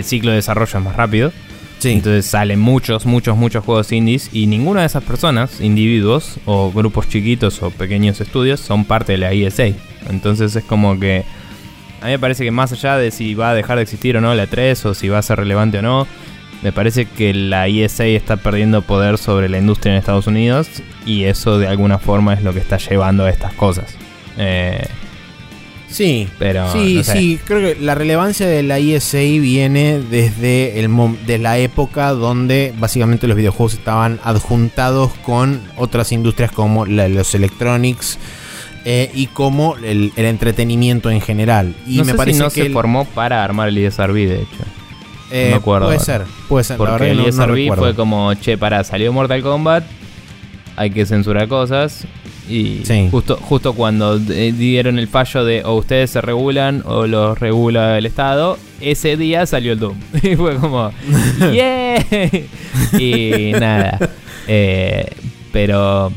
ciclo de desarrollo es más rápido. Sí. Entonces salen muchos, muchos, muchos juegos indies y ninguna de esas personas, individuos o grupos chiquitos o pequeños estudios, son parte de la ESA. Entonces es como que a mí me parece que más allá de si va a dejar de existir o no la 3 o si va a ser relevante o no, me parece que la ESA está perdiendo poder sobre la industria en Estados Unidos y eso de alguna forma es lo que está llevando a estas cosas. Eh, sí, pero sí, sí, creo que la relevancia de la ESA viene desde, el, de la época donde básicamente los videojuegos estaban adjuntados con otras industrias como los electronics. Eh, y como el, entretenimiento en general. Y me parece no que se formó para armar el ESRB, de hecho. Eh, acuerdo. Puede ser, puede ser. Porque el ESRB fue como, che, para, salió Mortal Kombat, hay que censurar cosas. Y justo, justo cuando dieron el fallo de o ustedes se regulan o los regula el Estado, ese día salió el Doom. y fue como, ¡yeah! y nada. Eh, pero,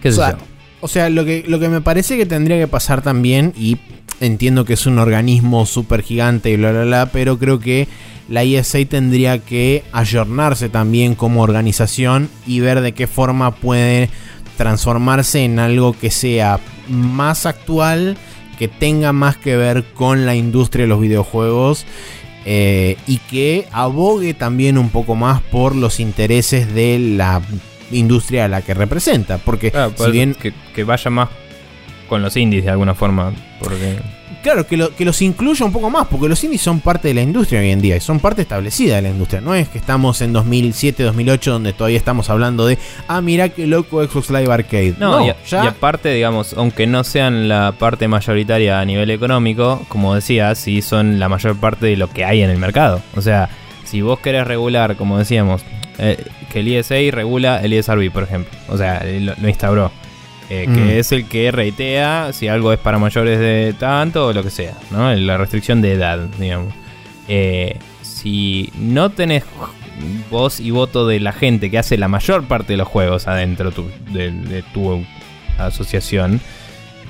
¿qué sé yo? O sea, lo que, lo que me parece que tendría que pasar también, y entiendo que es un organismo súper gigante y bla, bla, bla, pero creo que la ESA tendría que ayornarse también como organización y ver de qué forma puede transformarse en algo que sea más actual, que tenga más que ver con la industria de los videojuegos eh, y que abogue también un poco más por los intereses de la industria a la que representa. Porque Claro, si bien que, que vaya más con los indies de alguna forma. Porque. Claro, que, lo- que los incluya un poco más, porque los indies son parte de la industria hoy en día y son parte establecida de la industria. No es que estamos en 2007, 2008, donde todavía estamos hablando de, ah, mira qué loco Xbox Live Arcade. No, y, a- ya. y aparte, digamos, aunque no sean la parte mayoritaria a nivel económico, como decía, sí son la mayor parte de lo que hay en el mercado. O sea, si vos querés regular, como decíamos, eh, que el ESA regula el ESRB, por ejemplo. O sea, lo, lo instauró. Eh, Mm. Que es el que reitea si algo es para mayores de tanto o lo que sea, ¿no? La restricción de edad, digamos. Eh, si no tenés voz y voto de la gente que hace la mayor parte de los juegos adentro tu- de, de tu asociación,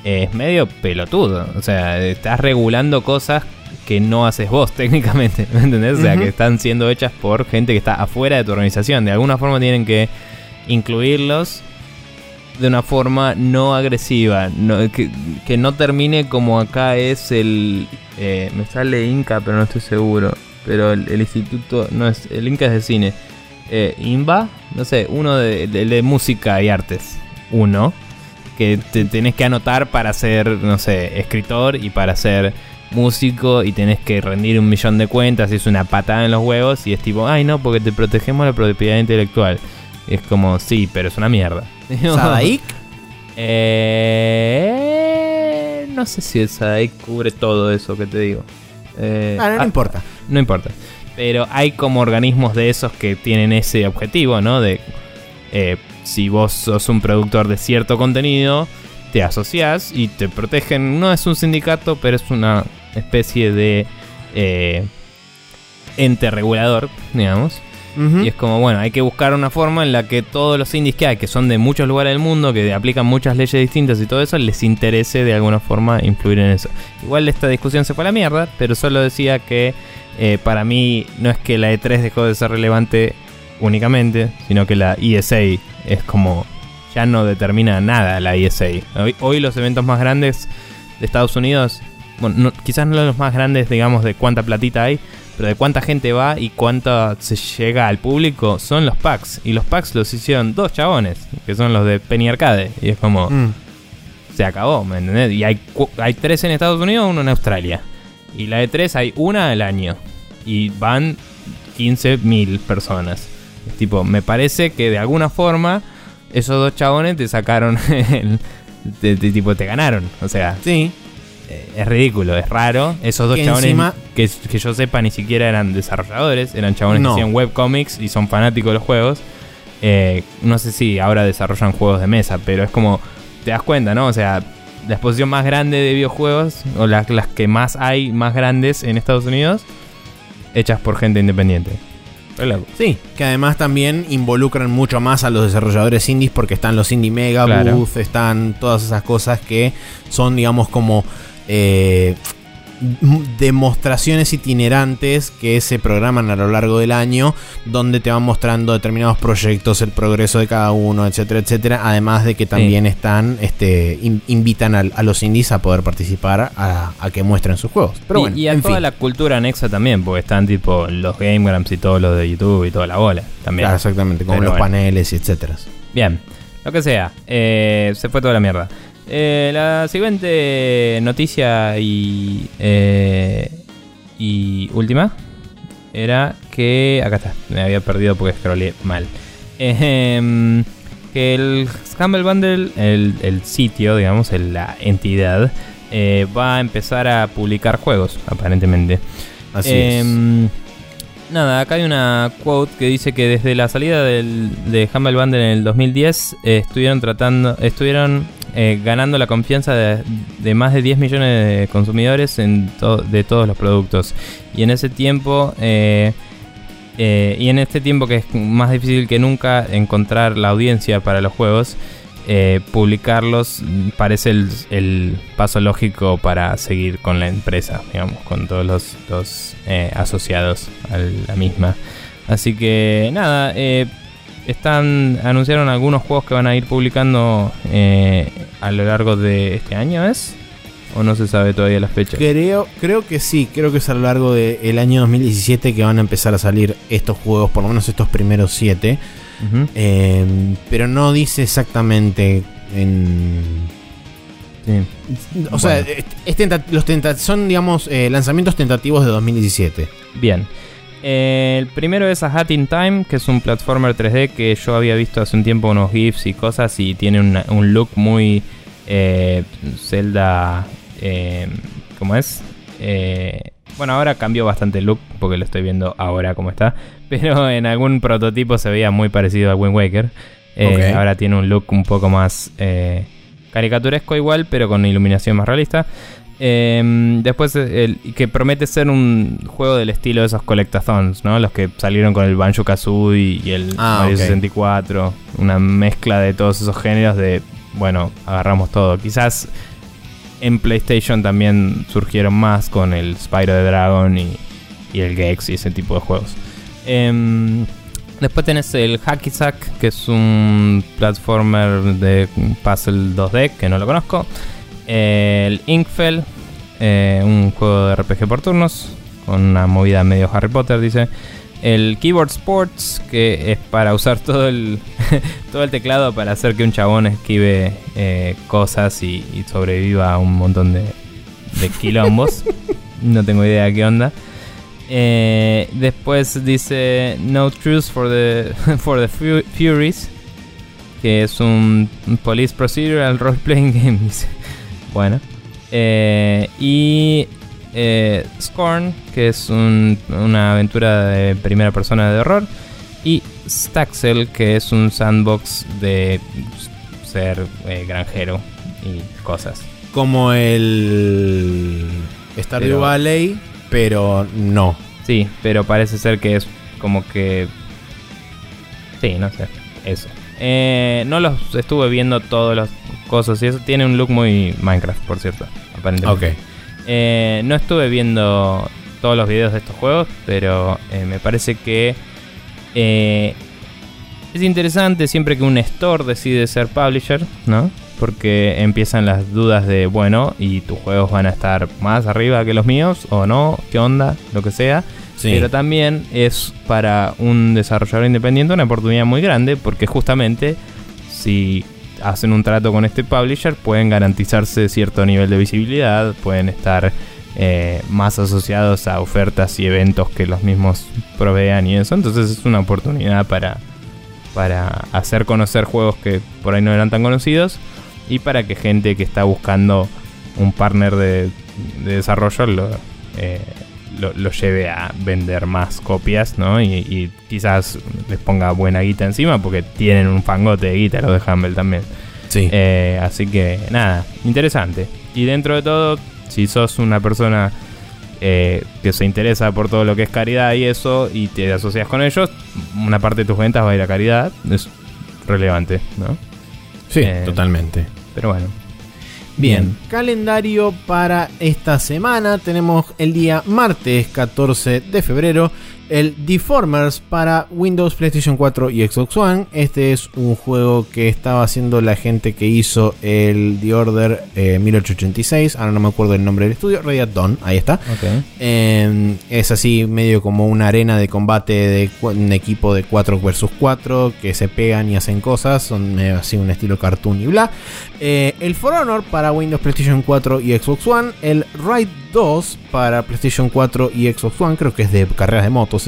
es medio pelotudo. O sea, estás regulando cosas que no haces vos técnicamente, ¿me entendés? O sea, que están siendo hechas por gente que está afuera de tu organización. De alguna forma tienen que incluirlos de una forma no agresiva, no- que, que no termine como acá es el... eh, me sale Inca, pero no estoy seguro. Pero el, el instituto, no es, el Inca es de cine. Eh, INBA, no sé, uno de, de- de música y artes. Uno, que te tenés que anotar para ser, no sé, escritor y para ser músico y tenés que rendir un millón de cuentas y es una patada en los huevos y es tipo, ay no, porque te protegemos la propiedad intelectual. Y es como, sí, pero es una mierda. Sadaik, Eh, no sé si el Sadaik cubre todo eso que te digo. Eh, ah, no, no ah, importa. no importa. Pero hay como organismos de esos que tienen ese objetivo, ¿no? De eh, si vos sos un productor de cierto contenido, te asociás y te protegen. No es un sindicato, pero es una especie de eh, ente regulador, digamos. Y es como, bueno, hay que buscar una forma en la que todos los indies que hay, que son de muchos lugares del mundo, que aplican muchas leyes distintas y todo eso, les interese de alguna forma influir en eso. Igual esta discusión se fue a la mierda, pero solo decía que eh, para mí no es que la E3 dejó de ser relevante únicamente, sino que la ESA es como, ya no determina nada la ESA. Hoy, hoy los eventos más grandes de Estados Unidos, bueno, no- quizás no los más grandes, digamos, de cuánta platita hay, pero de cuánta gente va y cuánta se llega al público son los packs. Y los packs los hicieron dos chabones, que son los de Penny Arcade. Y es como, Mm. se acabó, ¿me entendés? Y hay, tres en Estados Unidos, uno en Australia. Y la de tres hay una al año. Y van 15.000 personas. Es tipo, me parece que de alguna forma esos dos chabones te sacaron el... te- te- tipo, te ganaron. O sea, Sí, es ridículo, es raro. Esos dos Que chabones encima- que, que yo sepa ni siquiera eran desarrolladores, eran chabones No. que hacían webcomics y son fanáticos de los juegos. Eh, no sé si ahora desarrollan juegos de mesa, pero es como, te das cuenta, ¿no? O sea, la exposición más grande de videojuegos, o las, las que más hay, más grandes en Estados Unidos, hechas por gente independiente. Sí. Que además también involucran mucho más a los desarrolladores indies porque están los Indie Mega Claro. Booth, están todas esas cosas que son, digamos, como eh, demostraciones itinerantes que se programan a lo largo del año, donde te van mostrando determinados proyectos, el progreso de cada uno, etcétera, etcétera. Además de que también están, este, in- invitan a, los indies a poder participar a, a que muestren sus juegos. Pero y, bueno, y a en toda fin. la cultura anexa también, porque están tipo los Game Grumps y todos los de YouTube y toda la bola. También. Claro, exactamente, como Pero los bueno. paneles y etcétera. Bien, lo que sea, eh, se fue toda la mierda. Eh, la siguiente noticia y, eh, y última era que. Acá está, me había perdido porque scrollé mal. Que el Humble Bundle, el, el sitio, digamos, el- la entidad, eh, va a empezar a publicar juegos, aparentemente. Así es. Nada, acá hay una quote que dice que desde la salida del, de Humble Bundle en el 2010 eh, estuvieron tratando, estuvieron eh, ganando la confianza de, más de 10 millones de consumidores en to- de todos los productos. Y en ese tiempo, eh, eh, y en este tiempo que es más difícil que nunca encontrar la audiencia para los juegos, publicarlos parece el, paso lógico para seguir con la empresa, digamos, con todos los, asociados a la misma. Así que nada, están anunciaron algunos juegos que van a ir publicando eh, a lo largo de este año, ¿es? ¿O no se sabe todavía las fechas? Creo, creo que sí, creo que es a lo largo del año 2017 que van a empezar a salir estos juegos, por lo menos estos primeros siete. Eh, pero no dice exactamente en... Sí. O sea, Bueno. es- es tenta- los tenta- son, digamos, eh, lanzamientos tentativos de 2017. Bien. Eh, el primero es A Hat in Time, que es un platformer 3D que yo había visto hace un tiempo unos GIFs y cosas y tiene una- un look muy eh, Zelda... Eh, ¿Cómo es? Eh, bueno, ahora cambió bastante el look porque lo estoy viendo ahora como está. Pero en algún prototipo se veía muy parecido al Wind Waker. Ahora tiene un look un poco más caricaturesco igual, pero con iluminación más realista. Eh, después, el, que promete ser un juego del estilo de esos Collectathons, ¿no? Los que salieron con el Banjo Kazooie y el Ah, Mario ok. 64. Una mezcla de todos esos géneros de, bueno, agarramos todo. Quizás en PlayStation también surgieron más con el Spyro the Dragon y, y el Gex y ese tipo de juegos. Em, después tenés el Hacky Sack, que es un platformer de puzzle 2D, que no lo conozco. El Inkfell, eh, un juego de RPG por turnos, con una movida medio Harry Potter, dice. El Keyboard Sports, que es para usar todo el, todo el teclado para hacer que un chabón esquive eh, cosas y, y sobreviva a un montón de, de quilombos. no tengo idea qué onda. Eh, después dice No Truth for the, for the Fu- Furies, que es un un Police Procedural Role Playing Game. dice. Bueno. Eh, y eh, Scorn, que es un- una aventura de primera persona de horror. Y Staxel, que es un sandbox de ser eh, granjero y cosas. Como el Stardew Valley, pero no. Sí, pero parece ser que es como que... Sí, no sé. Eso. Eh, no los estuve viendo todos los cosas y eso tiene un look muy Minecraft, por cierto, aparentemente. Ok. Eh, no estuve viendo todos los videos de estos juegos, pero eh, me parece que eh, es interesante siempre que un store decide ser publisher, ¿no? Porque empiezan las dudas de, bueno, ¿y tus juegos van a estar más arriba que los míos o no? ¿Qué onda? Lo que sea. Sí. Pero también es para un desarrollador independiente una oportunidad muy grande porque justamente si hacen un trato con este publisher pueden garantizarse cierto nivel de visibilidad, pueden estar eh, más asociados a ofertas y eventos que los mismos provean y eso. Entonces es una oportunidad para, para hacer conocer juegos que por ahí no eran tan conocidos y para que gente que está buscando un partner de, de desarrollo lo, eh, lo, lo lleve a vender más copias, ¿no? Y, y quizás les ponga buena guita encima porque tienen un fangote de guita los de Humble también. Sí. Eh, así que nada, interesante. Y dentro de todo, si sos una persona eh, que se interesa por todo lo que es caridad y eso, y te asocias con ellos, una parte de tus ventas va a ir a caridad. Es relevante, ¿no? sí, eh, totalmente. Pero bueno. Bien, calendario para esta semana. Tenemos el día martes 14 de febrero el Deformers para Windows, PlayStation 4 y Xbox One. Este es un juego que estaba haciendo la gente que hizo el The Order eh, 1886. Ahora no me acuerdo el nombre del estudio. Radiant Dawn, ahí está. Eh, es así medio como una arena de combate de un equipo de 4 versus 4 que se pegan y hacen cosas. Son medio así un estilo cartoon y bla. Eh, el For Honor para Windows, PlayStation 4 y Xbox One. El Ride 2 para PlayStation 4 y Xbox One. Creo que es de carreras de motos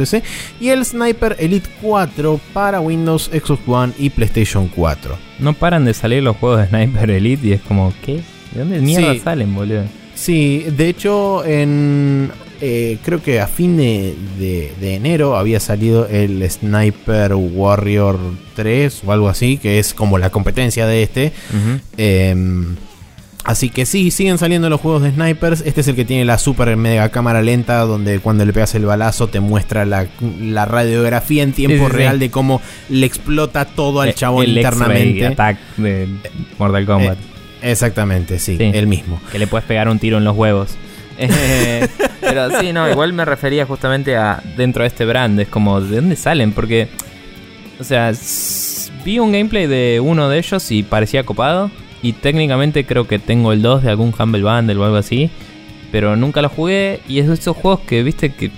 Y el Sniper Elite 4 para Windows, Xbox One y PlayStation 4. No paran de salir los juegos de Sniper Elite y es como, ¿qué? ¿De dónde mierda Sí. salen, boludo? Sí, de hecho, en eh, creo que a fin de, de- de enero había salido el Sniper Warrior 3 o algo así, que es como la competencia de este. Así que sí, siguen saliendo los juegos de snipers. Este es el que tiene la super mega cámara lenta, donde cuando le pegas el balazo te muestra la, la radiografía en tiempo Sí, sí, sí. real de cómo le explota todo al Eh, chabón el internamente. Attack de Mortal Kombat. Exactamente, sí, Sí. el mismo. que le puedes pegar un tiro en los huevos. Eh, pero sí, no, igual me refería justamente a dentro de este brand, es como, ¿de dónde salen? Porque, o sea, vi un gameplay de uno de ellos y parecía copado. Y técnicamente creo que tengo el 2 de algún Humble Bundle o algo así. Pero nunca lo jugué y es de esos juegos que, viste, que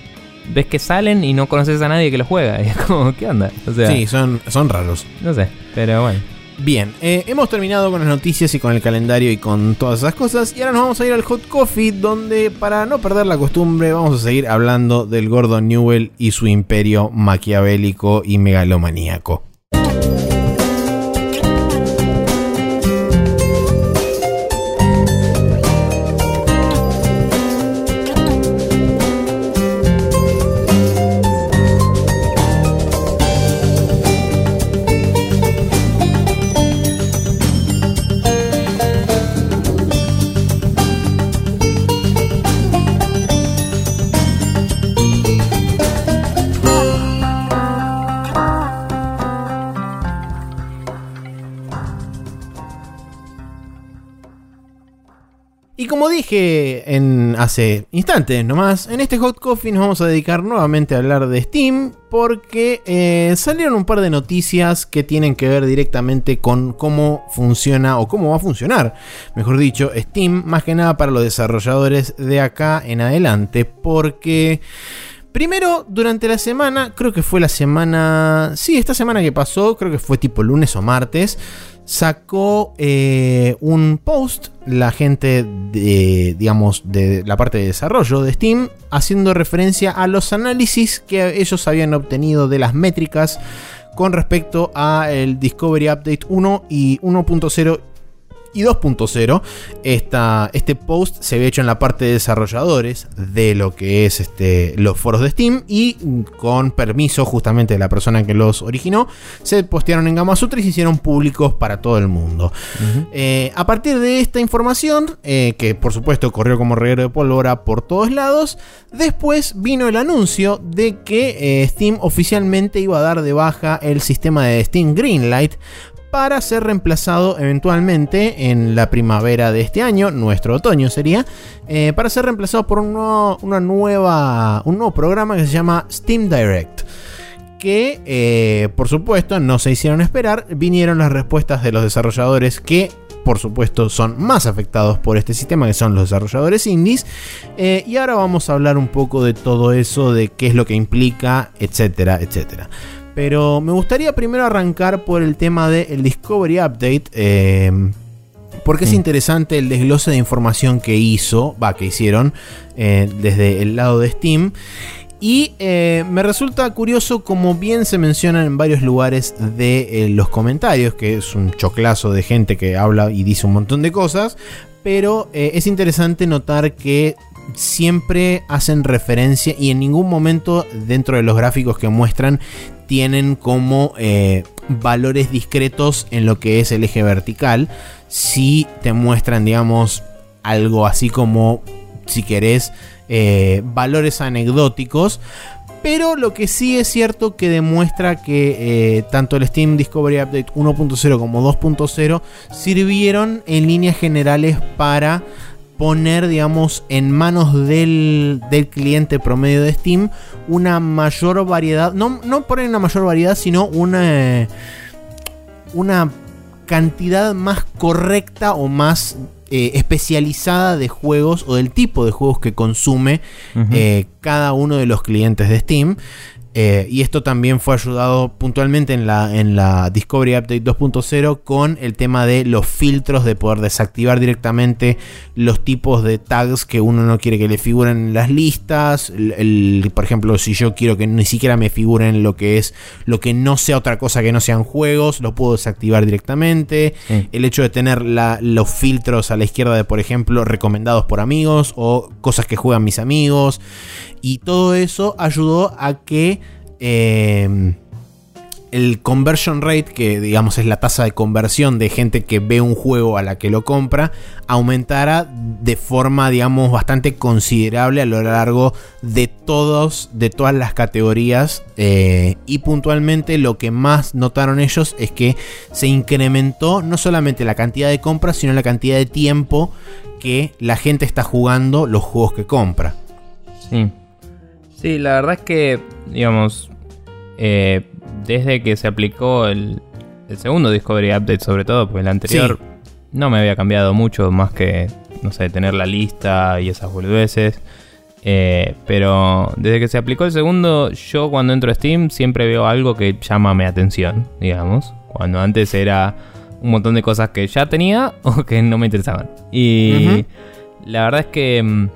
ves que salen y no conoces a nadie que lo juega. Y es como, ¿qué onda? O sea, sí, son, son raros. No sé, pero bueno. Bien, eh, hemos terminado con las noticias y con el calendario y con todas esas cosas. Y ahora nos vamos a ir al Hot Coffee, donde para no perder la costumbre vamos a seguir hablando del gordo Newell y su imperio maquiavélico y megalomaníaco. Dije en hace instantes nomás, en este Hot Coffee nos vamos a dedicar nuevamente a hablar de Steam porque eh, salieron un par de noticias que tienen que ver directamente con cómo funciona o cómo va a funcionar, mejor dicho, Steam, más que nada para los desarrolladores de acá en adelante, porque... Primero, durante la semana, creo que fue la semana... Sí, esta semana que pasó, creo que fue tipo lunes o martes, sacó eh, un post la gente de, digamos, de la parte de desarrollo de Steam, haciendo referencia a los análisis que ellos habían obtenido de las métricas con respecto a Discovery Update 1 y 1.0 y 2.0. Este post se había hecho en la parte de desarrolladores de lo que es este, los foros de Steam y con permiso justamente de la persona que los originó, se postearon en Gamasutra y se hicieron públicos para todo el mundo. Eh, a partir de esta información, eh, que por supuesto corrió como reguero de pólvora por todos lados, después vino el anuncio de que eh, Steam oficialmente iba a dar de baja el sistema de Steam Greenlight para ser reemplazado eventualmente en la primavera de este año, nuestro otoño sería, eh, para ser reemplazado por un nuevo, una nueva, un nuevo programa que se llama Steam Direct que eh, por supuesto no se hicieron esperar, vinieron las respuestas de los desarrolladores que por supuesto son más afectados por este sistema, que son los desarrolladores indies. Eh, y ahora vamos a hablar un poco de todo eso, de qué es lo que implica, etcétera, etcétera. Pero me gustaría primero arrancar por el tema del Discovery Update. Eh, porque es interesante el desglose de información que hizo, va, que hicieron eh, desde el lado de Steam. Y eh, me resulta curioso, como bien se menciona en varios lugares de los comentarios, que es un choclazo de gente que habla y dice un montón de cosas, pero es interesante notar que siempre hacen referencia y en ningún momento dentro de los gráficos que muestran tienen como eh, valores discretos en lo que es el eje vertical. Si te muestran, digamos, algo así como, si querés, eh, valores anecdóticos. Pero lo que sí es cierto que demuestra que eh, tanto el Steam Discovery Update 1.0 como 2.0 sirvieron en líneas generales para poner, digamos, en manos del, cliente promedio de Steam una mayor variedad, no, no poner una mayor variedad, sino una, una cantidad más correcta o más eh, especializada de juegos o del tipo de juegos que consume eh, cada uno de los clientes de Steam. Eh, y esto también fue ayudado puntualmente en la, en la Discovery Update 2.0 con el tema de los filtros de poder desactivar directamente los tipos de tags que uno no quiere que le figuren en las listas. por ejemplo, si yo quiero que ni siquiera me figuren lo que es lo que no sea otra cosa que no sean juegos, lo puedo desactivar directamente. El hecho de tener los filtros a la izquierda de, por ejemplo, recomendados por amigos o cosas que juegan mis amigos. Y todo eso ayudó a que eh, el conversion rate, que digamos es la tasa de conversión de gente que ve un juego a la que lo compra, aumentara de forma, digamos, bastante considerable a lo largo de todos, de todas las categorías. Eh, y puntualmente lo que más notaron ellos es que se incrementó no solamente la cantidad de compras, sino la cantidad de tiempo que la gente está jugando los juegos que compra. Sí. Sí, la verdad es que, digamos, eh, desde que se aplicó el, segundo Discovery Update, sobre todo, pues el anterior no me había cambiado mucho, más que, no sé, tener la lista y esas boludeces. Eh, pero desde que se aplicó el segundo, yo cuando entro a Steam siempre veo algo que llama mi atención, digamos. Cuando antes era un montón de cosas que ya tenía o que no me interesaban. Y la verdad es que mm,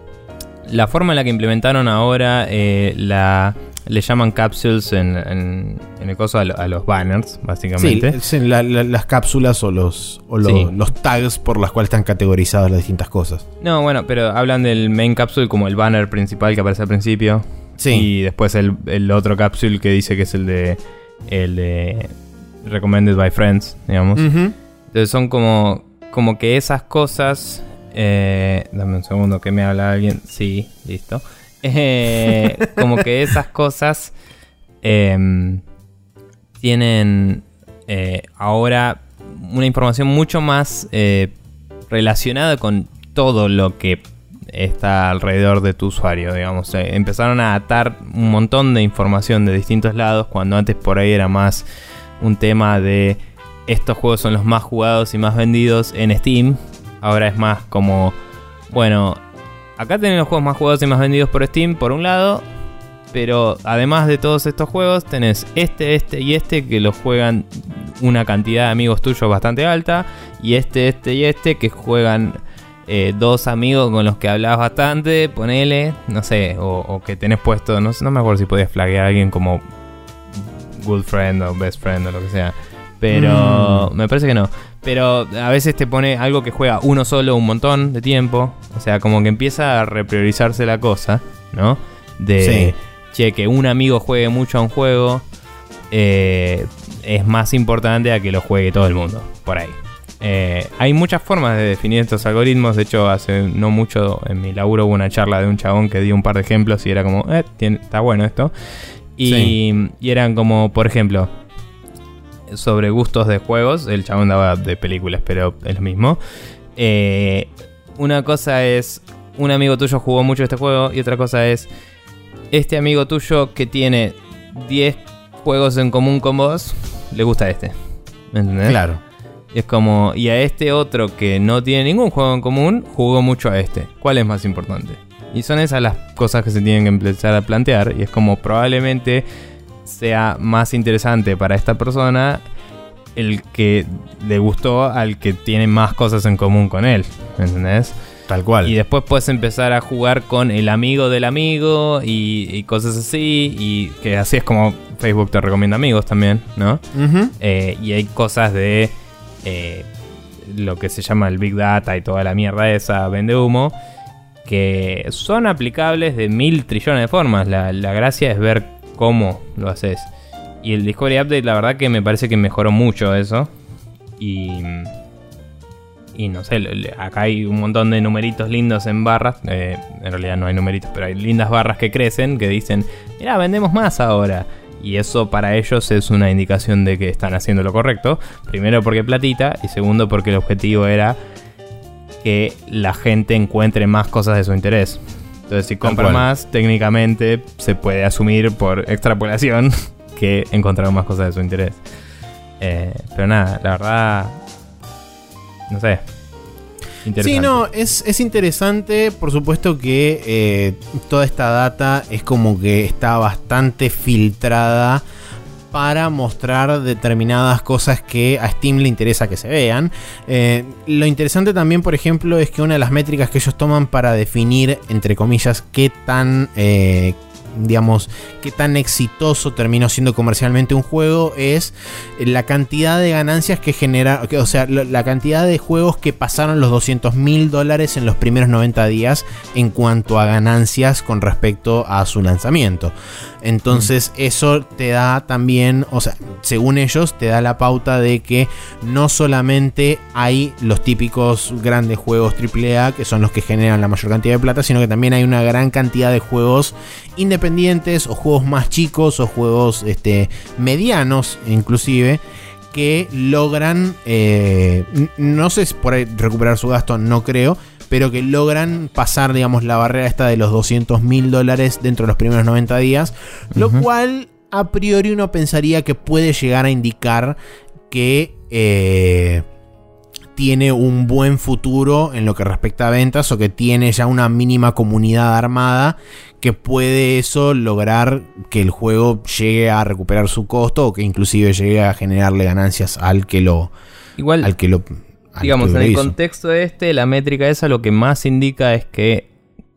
la forma en la que implementaron ahora eh, la le llaman capsules en, el coso a, los banners, básicamente. Sí, las cápsulas o, los, los tags por las cuales están categorizadas las distintas cosas. No, bueno, pero hablan del main capsule como el banner principal que aparece al principio. Sí. Y después el, otro capsule que dice que es el de. El de. Recommended by Friends, digamos. Entonces son como. Como que esas cosas. Eh, dame un segundo que me habla alguien. Sí, listo. Eh, como que esas cosas em, tienen eh, ahora una información mucho más eh, relacionada con todo lo que está alrededor de tu usuario, digamos. empezaron a atar un montón de información de distintos lados cuando antes por ahí era más un tema de estos juegos son los más jugados y más vendidos en Steam. Ahora es más como, bueno, acá tenés los juegos más jugados y más vendidos por Steam, por un lado. Pero además de todos estos juegos, tenés este, este y este que los juegan una cantidad de amigos tuyos bastante alta. Y este, este y este que juegan eh, dos amigos con los que hablas bastante, ponele, no sé, o, que tenés puesto, no, no me acuerdo si podías flaguear a alguien como good friend o best friend o lo que sea. Pero mm. me parece que no. Pero a veces te pone algo que juega uno solo un montón de tiempo. O sea, como que empieza a repriorizarse la cosa, ¿no? De, che, que un amigo juegue mucho a un juego eh, es más importante a que lo juegue todo el mundo, por ahí. Eh, hay muchas formas de definir estos algoritmos. De hecho, hace no mucho en mi laburo hubo una charla de un chabón que dio un par de ejemplos y era como, eh, está bueno esto. Y, y eran como, por ejemplo, sobre gustos de juegos. El chabón daba de películas, pero es lo mismo. Eh, una cosa es, un amigo tuyo jugó mucho este juego y otra cosa es, este amigo tuyo que tiene 10 juegos en común con vos, le gusta este. ¿Me entendés? Claro. Y es como, y a este otro que no tiene ningún juego en común, jugó mucho a este. ¿Cuál es más importante? Y son esas las cosas que se tienen que empezar a plantear. Y es como probablemente sea más interesante para esta persona el que le gustó al que tiene más cosas en común con él. ¿Entendés? Tal cual. Y después puedes empezar a jugar con el amigo del amigo y, cosas así. Y que así es como Facebook te recomienda amigos también, ¿no? Eh, y hay cosas de eh, lo que se llama el Big Data y toda la mierda esa, vende humo, que son aplicables de mil trillones de formas. La, la gracia es ver cómo lo haces. Y el Discovery Update, la verdad que me parece que mejoró mucho eso. Y. Y no sé, acá hay un montón de numeritos lindos en barras. Eh, en realidad no hay numeritos, pero hay lindas barras que crecen que dicen: Mira, vendemos más ahora. Y eso para ellos es una indicación de que están haciendo lo correcto. Primero porque platita y segundo porque el objetivo era que la gente encuentre más cosas de su interés. Entonces, si compra más, técnicamente se puede asumir por extrapolación que encontraron más cosas de su interés. Eh, pero nada, la verdad. No sé. Sí, no, es, es, interesante. Por supuesto que eh, toda esta data es como que está bastante filtrada para mostrar determinadas cosas que a Steam le interesa que se vean. Eh, lo interesante también, por ejemplo, es que una de las métricas que ellos toman para definir, entre comillas, qué tan... Eh, digamos, qué tan exitoso terminó siendo comercialmente un juego es la cantidad de ganancias que genera, o sea, la cantidad de juegos que pasaron los 200 mil dólares en los primeros 90 días en cuanto a ganancias con respecto a su lanzamiento. Entonces mm. eso te da también, o sea, según ellos, te da la pauta de que no solamente hay los típicos grandes juegos AAA, que son los que generan la mayor cantidad de plata, sino que también hay una gran cantidad de juegos independientes o juegos más chicos o juegos este, medianos inclusive que logran, eh, no sé si por ahí recuperar su gasto, no creo, pero que logran pasar, digamos, la barrera esta de los 200 mil dólares dentro de los primeros 90 días, lo cual a priori uno pensaría que puede llegar a indicar que... Eh, tiene un buen futuro en lo que respecta a ventas o que tiene ya una mínima comunidad armada que puede eso lograr que el juego llegue a recuperar su costo o que inclusive llegue a generarle ganancias al que lo igual al que lo digamos en el contexto de este la métrica esa lo que más indica es que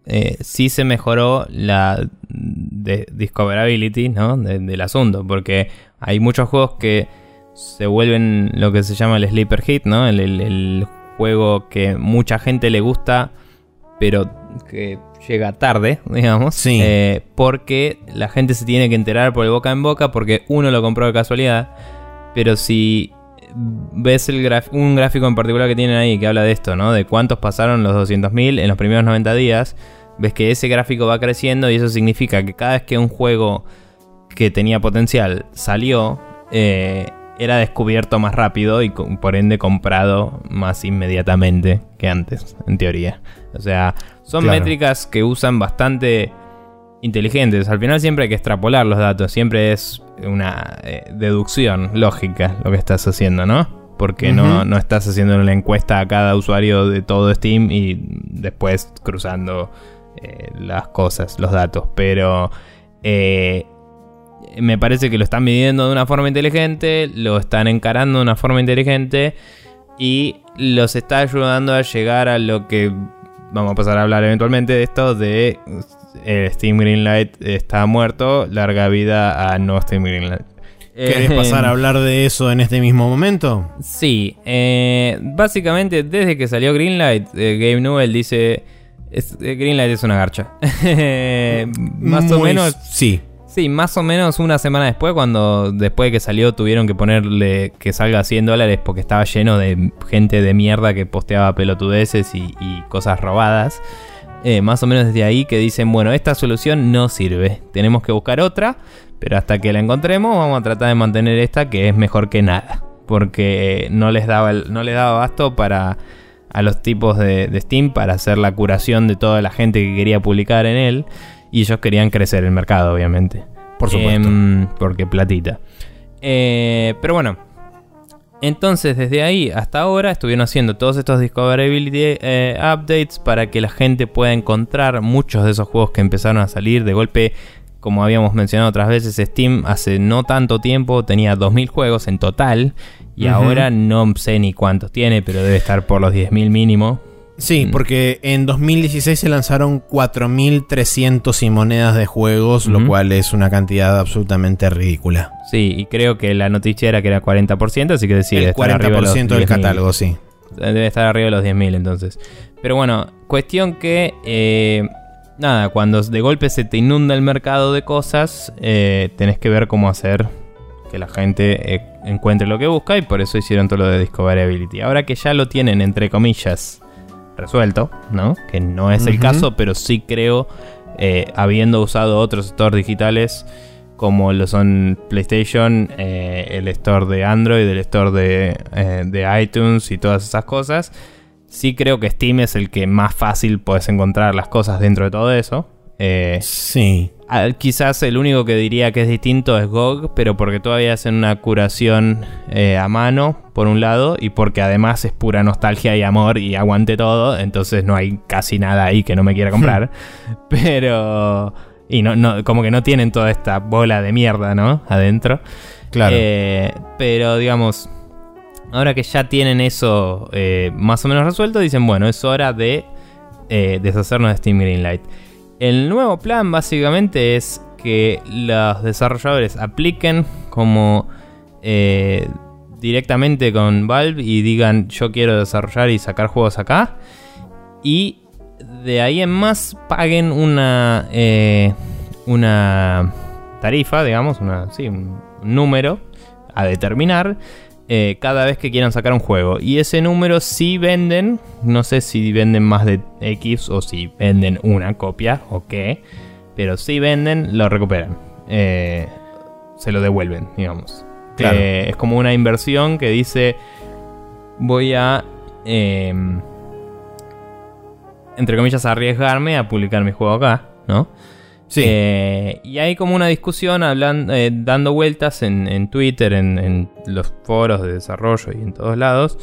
eh, sí se mejoró la discoverability ¿no? del asunto porque hay muchos juegos que se vuelven lo que se llama el sleeper hit, ¿no? El, juego que mucha gente le gusta, pero que llega tarde, digamos. Sí. Eh, porque la gente se tiene que enterar por el boca en boca, porque uno lo compró de casualidad. Pero si ves el un gráfico en particular que tienen ahí que habla de esto, ¿no? De cuántos pasaron los 200.000 en los primeros 90 días, ves que ese gráfico va creciendo y eso significa que cada vez que un juego que tenía potencial salió, eh, era descubierto más rápido y por ende comprado más inmediatamente que antes, en teoría. O sea, son métricas que usan bastante inteligentes. Al final siempre hay que extrapolar los datos, siempre es una eh, deducción lógica lo que estás haciendo, ¿no? Porque no, no, estás haciendo una encuesta a cada usuario de todo Steam y después cruzando eh, las cosas, los datos. Pero eh, me parece que lo están midiendo de una forma inteligente, lo están encarando de una forma inteligente y los está ayudando a llegar a lo que vamos a pasar a hablar eventualmente de esto de eh, Steam Greenlight está muerto, larga vida a no Steam Greenlight. ¿Querés eh, pasar a hablar de eso en este mismo momento? Sí, eh, básicamente desde que salió Greenlight, Game Newell dice Greenlight es una garcha. Más o menos. Sí. Sí, más o menos una semana después, cuando después de que salió tuvieron que ponerle que salga a 100 dólares porque estaba lleno de gente de mierda que posteaba pelotudeces y, cosas robadas. Eh, más o menos desde ahí que dicen, bueno, esta solución no sirve, tenemos que buscar otra, pero hasta que la encontremos vamos a tratar de mantener esta que es mejor que nada, porque no les daba, no les daba basto para a los tipos de, de Steam para hacer la curación de toda la gente que quería publicar en él. Y ellos querían crecer el mercado, obviamente. Por supuesto. Em, porque platita. Eh, pero bueno. Entonces, desde ahí hasta ahora estuvieron haciendo todos estos Discoverability eh, updates para que la gente pueda encontrar muchos de esos juegos que empezaron a salir. De golpe, como habíamos mencionado otras veces, Steam hace no tanto tiempo tenía 2.000 juegos en total. Y ahora no sé ni cuántos tiene, pero debe estar por los 10.000 mínimo. Sí, mm. porque en 2016 se lanzaron 4.300 y monedas de juegos, lo cual es una cantidad absolutamente ridícula. Sí, y creo que la noticia era que era 40%, así que decir, El 40% del catálogo, sí. Debe estar arriba de los 10.000 entonces. Pero bueno, cuestión que... Eh, nada, cuando de golpe se te inunda el mercado de cosas, eh, tenés que ver cómo hacer que la gente eh, encuentre lo que busca y por eso hicieron todo lo de Discoverability. Ahora que ya lo tienen, entre comillas, resuelto, ¿no? Que no es el caso, pero sí creo, eh, habiendo usado otros stores digitales como lo son PlayStation, eh, el store de Android, el store de, eh, de, iTunes y todas esas cosas, sí creo que Steam es el que más fácil puedes encontrar las cosas dentro de todo eso. Sí. Ah, quizás el único que diría que es distinto es GOG, pero porque todavía hacen una curación eh, a mano, por un lado, y porque además es pura nostalgia y amor y aguante todo, entonces no hay casi nada ahí que no me quiera comprar. pero... Y no, no, como que no tienen toda esta bola de mierda, ¿no? Adentro. Claro. Eh, pero digamos, ahora que ya tienen eso eh, más o menos resuelto, dicen, bueno, es hora de deshacernos de Steam Greenlight. El nuevo plan básicamente es que los desarrolladores apliquen como eh, directamente con Valve y digan yo quiero desarrollar y sacar juegos acá. Y de ahí en más paguen una, eh, una tarifa, digamos, un número a determinar eh, cada vez que quieran sacar un juego. Y ese número si venden, no sé si venden más de X o si venden una copia o qué, pero si venden, lo recuperan. Eh, se lo devuelven, digamos. Eh, es como una inversión que dice, voy a, em, entre comillas, arriesgarme a publicar mi juego acá, ¿no? Eh, y hay como una discusión hablando, eh, dando vueltas en, Twitter, en, los foros de desarrollo y en todos lados,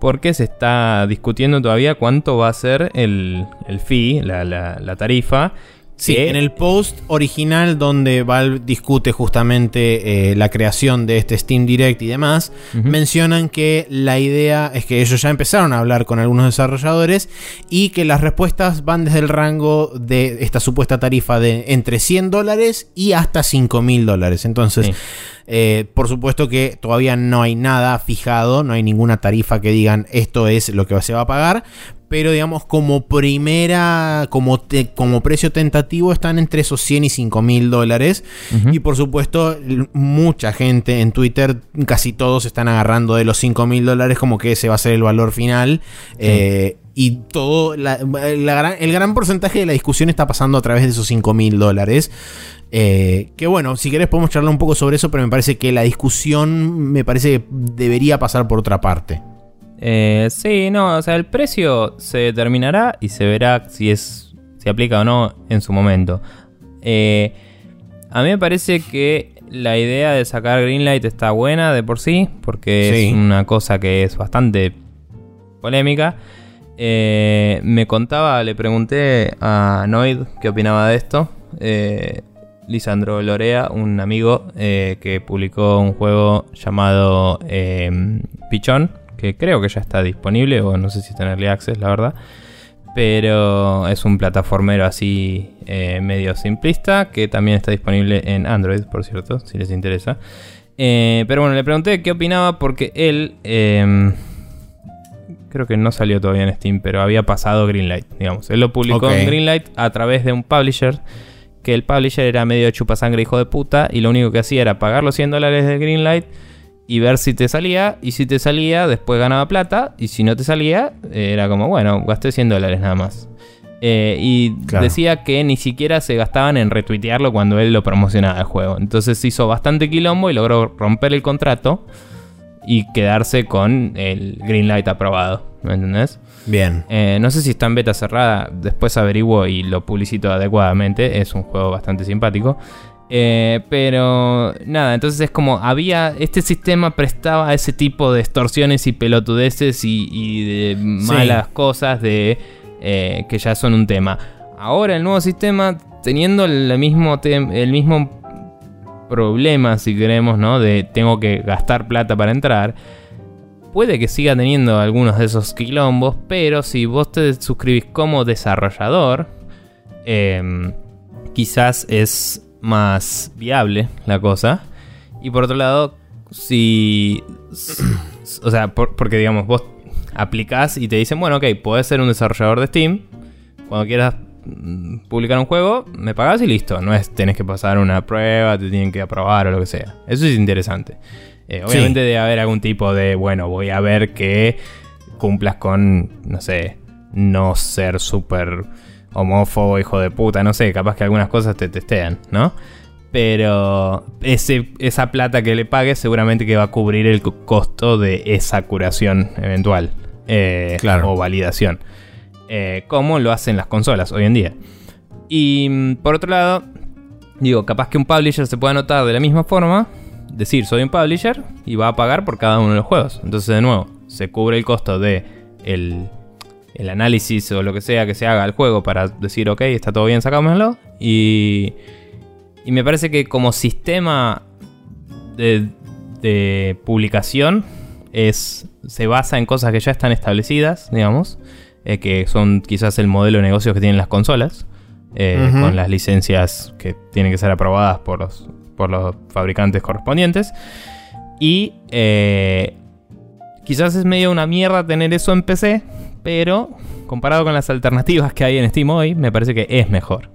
porque se está discutiendo todavía cuánto va a ser el, el fee, la, la tarifa. Sí, que- en el post original donde Valve discute justamente eh, la creación de este Steam Direct y demás, mencionan que la idea es que ellos ya empezaron a hablar con algunos desarrolladores y que las respuestas van desde el rango de esta supuesta tarifa de entre 100 dólares y hasta 5 mil dólares. Entonces, Sí. eh, por supuesto que todavía no hay nada fijado, no hay ninguna tarifa que digan esto es lo que se va a pagar. Pero digamos, como primera, como, te- como precio tentativo, están entre esos 100 y 5 mil dólares. Y por supuesto, mucha gente en Twitter, casi todos están agarrando de los 5 mil dólares como que ese va a ser el valor final. Eh, y todo, la- la gran- el gran porcentaje de la discusión está pasando a través de esos 5 mil dólares. Eh, que bueno, si querés podemos charlar un poco sobre eso, pero me parece que la discusión me parece que debería pasar por otra parte. Eh, sí, no, o sea, el precio se determinará y se verá si es si aplica o no en su momento. Eh, a mí me parece que la idea de sacar Greenlight está buena de por sí, porque Sí. es una cosa que es bastante polémica. Eh, me contaba, le pregunté a Noid qué opinaba de esto. Eh, Lisandro Lorea, un amigo que publicó un juego llamado Pichón, que creo que ya está disponible, o no sé si está en Early Access, la verdad. Pero es un plataformero así eh, medio simplista, que también está disponible en Android, por cierto, si les interesa. Eh, pero bueno, le pregunté qué opinaba porque él... eh, creo que no salió todavía en Steam, pero había pasado Greenlight, digamos. Él lo publicó en Greenlight a través de un publisher, que el publisher era medio chupasangre hijo de puta, y lo único que hacía era pagar los 100 dólares de Greenlight y ver si te salía, y si te salía, después ganaba plata, y si no te salía, era como, bueno, gasté 100 dólares nada más. Eh, y Claro. decía que ni siquiera se gastaban en retuitearlo cuando él lo promocionaba el juego. Entonces hizo bastante quilombo y logró romper el contrato y quedarse con el Greenlight aprobado. ¿Me entendés? Bien. Eh, no sé si está en beta cerrada, después averiguo y lo publicito adecuadamente. Es un juego bastante simpático. Eh, pero nada, entonces es como había. Este sistema prestaba ese tipo de extorsiones y pelotudeces y, y de malas cosas de eh, que ya son un tema. Ahora el nuevo sistema, teniendo el mismo, el mismo problema, si queremos, ¿no? De tengo que gastar plata para entrar. Puede que siga teniendo algunos de esos quilombos, pero si vos te suscribís como desarrollador, em, quizás es más viable la cosa. Y por otro lado, si... O sea, por- porque digamos, vos aplicás y te dicen, bueno, ok, podés ser un desarrollador de Steam. Cuando quieras mm, publicar un juego, me pagás y listo. No es tenés que pasar una prueba, te tienen que aprobar o lo que sea. Eso es interesante. Eh, Sí. obviamente debe haber algún tipo de, bueno, voy a ver que cumplas con, no sé, no ser súper homófobo, hijo de puta, no sé, capaz que algunas cosas te testean, ¿no? Pero ese, esa plata que le pagues seguramente que va a cubrir el co- costo de esa curación eventual. eh, Claro. O validación. Eh, como lo hacen las consolas hoy en día. Y mm, por otro lado, digo, capaz que un publisher se pueda anotar de la misma forma, decir soy un publisher y va a pagar por cada uno de los juegos. Entonces, de nuevo, se cubre el costo de el, el análisis o lo que sea que se haga al juego para decir, ok, está todo bien, sacámoslo. Y, y me parece que como sistema de, de publicación es, se basa en cosas que ya están establecidas, digamos, eh, que son quizás el modelo de negocios que tienen las consolas, eh, con las licencias que tienen que ser aprobadas por los, por los fabricantes correspondientes. Y eh, quizás es medio una mierda tener eso en PC, pero comparado con las alternativas que hay en Steam hoy, me parece que es mejor,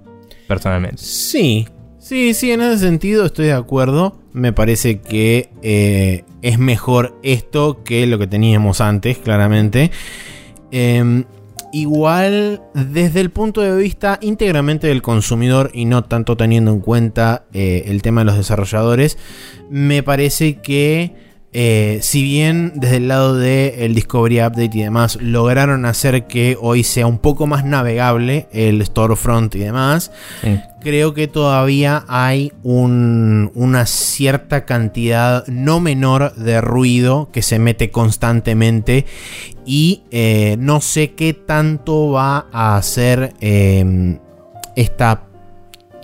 personalmente. Sí, sí, sí, en ese sentido estoy de acuerdo. Me parece que eh, es mejor esto que lo que teníamos antes, claramente. Em, igual, desde el punto de vista íntegramente del consumidor y no tanto teniendo en cuenta eh, el tema de los desarrolladores, me parece que eh, si bien desde el lado del el Discovery Update y demás lograron hacer que hoy sea un poco más navegable el storefront y demás, creo que todavía hay una cierta cantidad no menor de ruido que se mete constantemente y eh, no sé qué tanto va a hacer eh, esta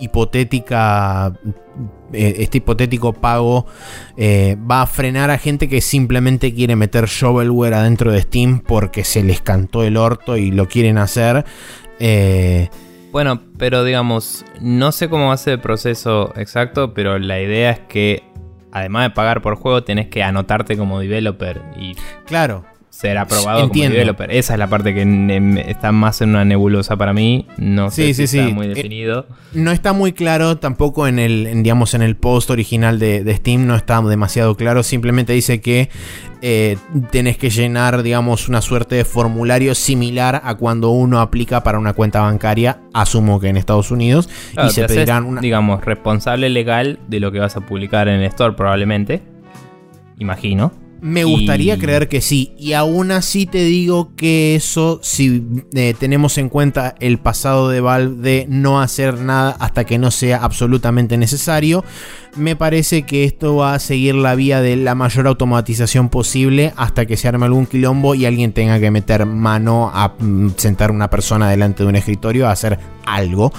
hipotética este hipotético pago eh, va a frenar a gente que simplemente quiere meter shovelware adentro de Steam porque se les cantó el orto y lo quieren hacer. Eh, bueno, pero digamos, no sé cómo va a ser el proceso exacto, pero la idea es que además de pagar por juego, tenés que anotarte como developer. Y claro ser aprobado como developer. Esa es la parte que está más en una nebulosa para mí. No sé si está muy eh, definido. no está muy claro tampoco en el, digamos, en el post original de, Steam, no está demasiado claro. Simplemente dice que eh, tenés que llenar, digamos, una suerte de formulario similar a cuando uno aplica para una cuenta bancaria, asumo que en Estados Unidos, y se pedirán una... digamos, responsable legal de lo que vas a publicar en el store probablemente. Imagino. Me gustaría creer que sí. Y aún así te digo que eso, si eh, tenemos en cuenta el pasado de Valve de no hacer nada hasta que no sea absolutamente necesario, me parece que esto va a seguir la vía de la mayor automatización posible hasta que se arme algún quilombo y alguien tenga que meter mano a mm, sentar una persona delante de un escritorio a hacer algo.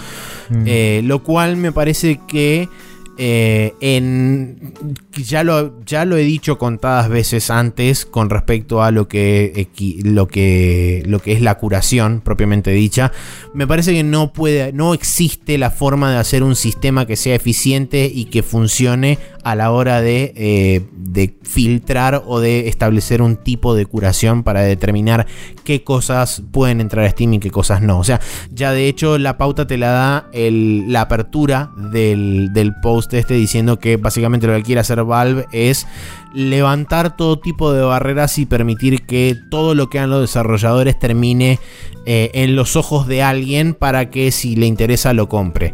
Mm. Eh, lo cual me parece que eh, en, ya, lo, ya lo he dicho contadas veces antes con respecto a lo que, lo que, lo que es la curación propiamente dicha. Me parece que no, puede, no existe la forma de hacer un sistema que sea eficiente y que funcione a la hora de, eh, de filtrar o de establecer un tipo de curación para determinar qué cosas pueden entrar a Steam y qué cosas no. O sea, ya de hecho la pauta te la da la apertura del, del post este diciendo que básicamente lo que quiere hacer Valve es levantar todo tipo de barreras y permitir que todo lo que hagan los desarrolladores termine eh, en los ojos de alguien para que si le interesa lo compre.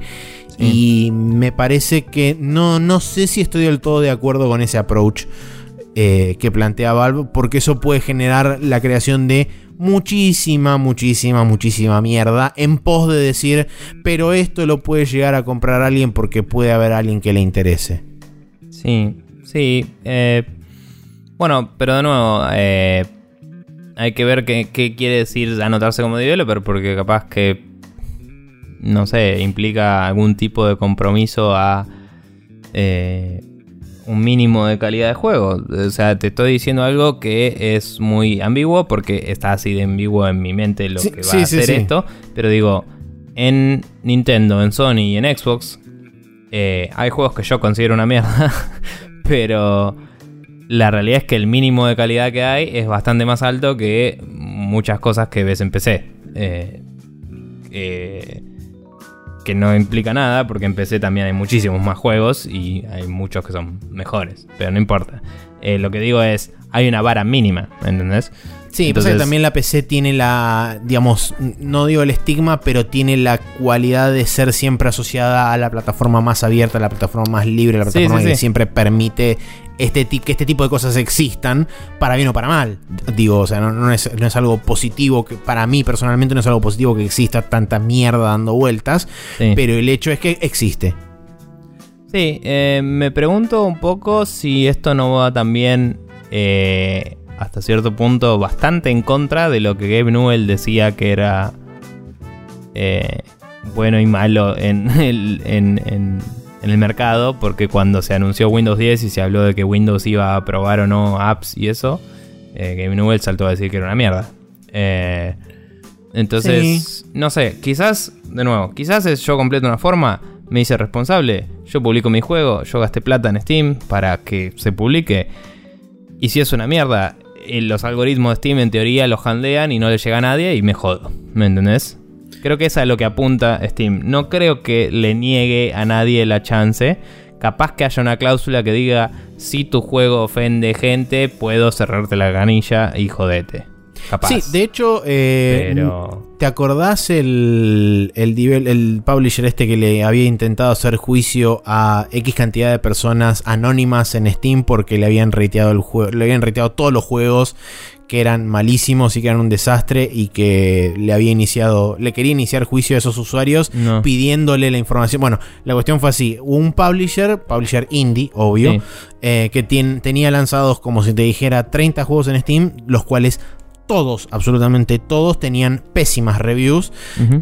Y me parece que no, no sé si estoy del todo de acuerdo con ese approach eh, que plantea Valve, porque eso puede generar la creación de muchísima, muchísima, muchísima mierda en pos de decir, pero esto lo puede llegar a comprar alguien porque puede haber alguien que le interese. Sí, sí. Eh, bueno, pero de nuevo, eh, hay que ver qué, quiere decir anotarse como developer, porque capaz que, no sé, implica algún tipo de compromiso a... Eh, un mínimo de calidad de juego. O sea, te estoy diciendo algo que es muy ambiguo porque está así de ambiguo en mi mente lo que va a hacer esto. Pero digo, en Nintendo, en Sony y en Xbox eh, hay juegos que yo considero una mierda. pero la realidad es que el mínimo de calidad que hay es bastante más alto que muchas cosas que ves en PC. eh, eh que no implica nada, porque en PC también hay muchísimos más juegos y hay muchos que son mejores, pero no importa. Eh, lo que digo es, hay una vara mínima, ¿entendés? Sí, Entonces, también la PC tiene la, digamos, no digo el estigma, pero tiene la cualidad de ser siempre asociada a la plataforma más abierta, a la plataforma más libre, la plataforma que siempre permite este, que este tipo de cosas existan, para bien o para mal. Digo, o sea, no, es, algo positivo, que para mí personalmente no es algo positivo que exista tanta mierda dando vueltas, pero el hecho es que existe. Sí, eh, me pregunto un poco si esto no va también... Eh, hasta cierto punto bastante en contra de lo que Gabe Newell decía que era eh, bueno y malo en el, en, el mercado, porque cuando se anunció Windows 10 y se habló de que Windows iba a probar o no apps y eso, eh, Gabe Newell saltó a decir que era una mierda. Eh, entonces, no sé, quizás, de nuevo, quizás es yo completo una forma, me hice responsable, yo publico mi juego, yo gasté plata en Steam para que se publique. Y si es una mierda, eh, los algoritmos de Steam en teoría los handean y no le llega a nadie y me jodo. ¿Me entendés? Creo que es lo que apunta Steam. No creo que le niegue a nadie la chance. Capaz que haya una cláusula que diga, si tu juego ofende gente, puedo cerrarte la ganilla y jodete. Capaz. Sí, de hecho, eh, ¿te acordás el, el, nivel- el publisher este que le había intentado hacer juicio a X cantidad de personas anónimas en Steam porque le habían rateado el juego, le habían rateado todos los juegos que eran malísimos y que eran un desastre y que le había iniciado, le quería iniciar juicio a esos usuarios No. pidiéndole la información. Bueno, la cuestión fue así: un publisher, publisher indie, obvio, Sí. eh, que tenía lanzados, como si te dijera, 30 juegos en Steam, los cuales todos, absolutamente todos, tenían pésimas reviews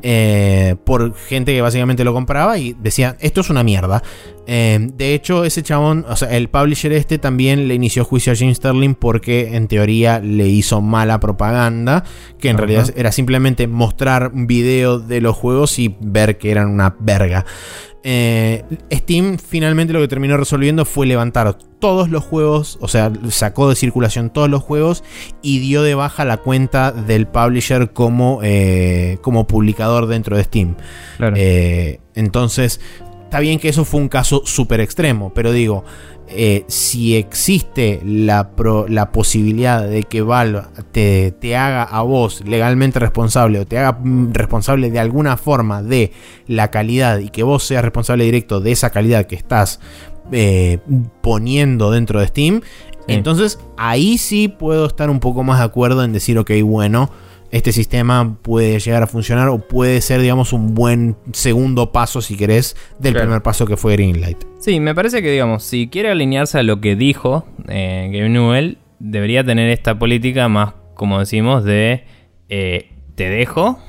eh, por gente que básicamente lo compraba y decía, esto es una mierda. Eh, de hecho, ese chabón, o sea, el publisher este también le inició juicio a James Sterling porque en teoría le hizo mala propaganda, que en realidad era simplemente mostrar un video de los juegos y ver que eran una verga. Eh, Steam finalmente lo que terminó resolviendo fue levantar todos los juegos, o sea, sacó de circulación todos los juegos y dio de baja la cuenta del publisher como, eh, como publicador dentro de Steam. Claro. Eh, entonces, está bien que eso fue un caso súper extremo, pero digo, eh, si existe la, pro- la posibilidad de que Valve te, te haga a vos legalmente responsable o te haga mm, responsable de alguna forma de la calidad y que vos seas responsable directo de esa calidad que estás eh, poniendo dentro de Steam, Sí. entonces ahí sí puedo estar un poco más de acuerdo en decir, ok, bueno, este sistema puede llegar a funcionar o puede ser, digamos, un buen segundo paso, si querés, del Claro. primer paso que fue Greenlight. Sí, me parece que, digamos, si quiere alinearse a lo que dijo eh, Gabe Newell, debería tener esta política más, como decimos, de eh, te dejo,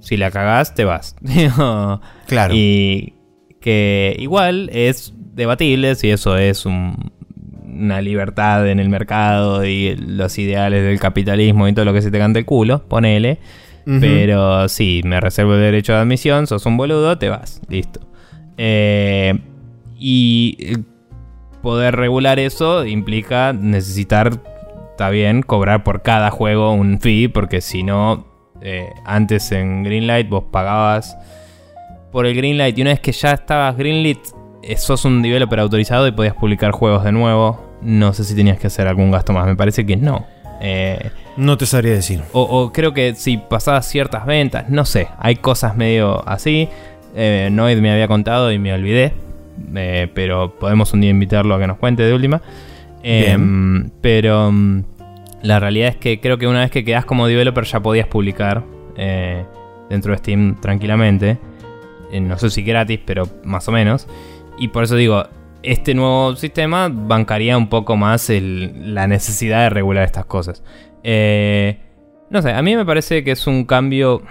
si la cagás, te vas. Claro. Y que igual es debatible si eso es un- una libertad en el mercado y los ideales del capitalismo y todo lo que se te cante el culo, ponele. Pero sí, me reservo el derecho de admisión, sos un boludo, te vas, listo. Eh, y eh, poder regular eso implica necesitar, está bien, cobrar por cada juego un fee, porque si no, eh, antes en Greenlight vos pagabas por el Greenlight y una vez que ya estabas Greenlit, sos un developer autorizado y podías publicar juegos de nuevo. No sé si tenías que hacer algún gasto más, me parece que no. Eh, No te sabría decir. o, o creo que si pasabas ciertas ventas, no sé, hay cosas medio así. Eh, Noid me había contado y me olvidé. eh, pero podemos un día invitarlo a que nos cuente de última. Eh, pero mm, la realidad es que creo que una vez que quedas como developer ya podías publicar eh, dentro de Steam tranquilamente. Eh, no sé si gratis, pero más o menos. Y por eso digo, este nuevo sistema bancaría un poco más la necesidad de regular estas cosas. Eh, no sé, a mí me parece que es un cambio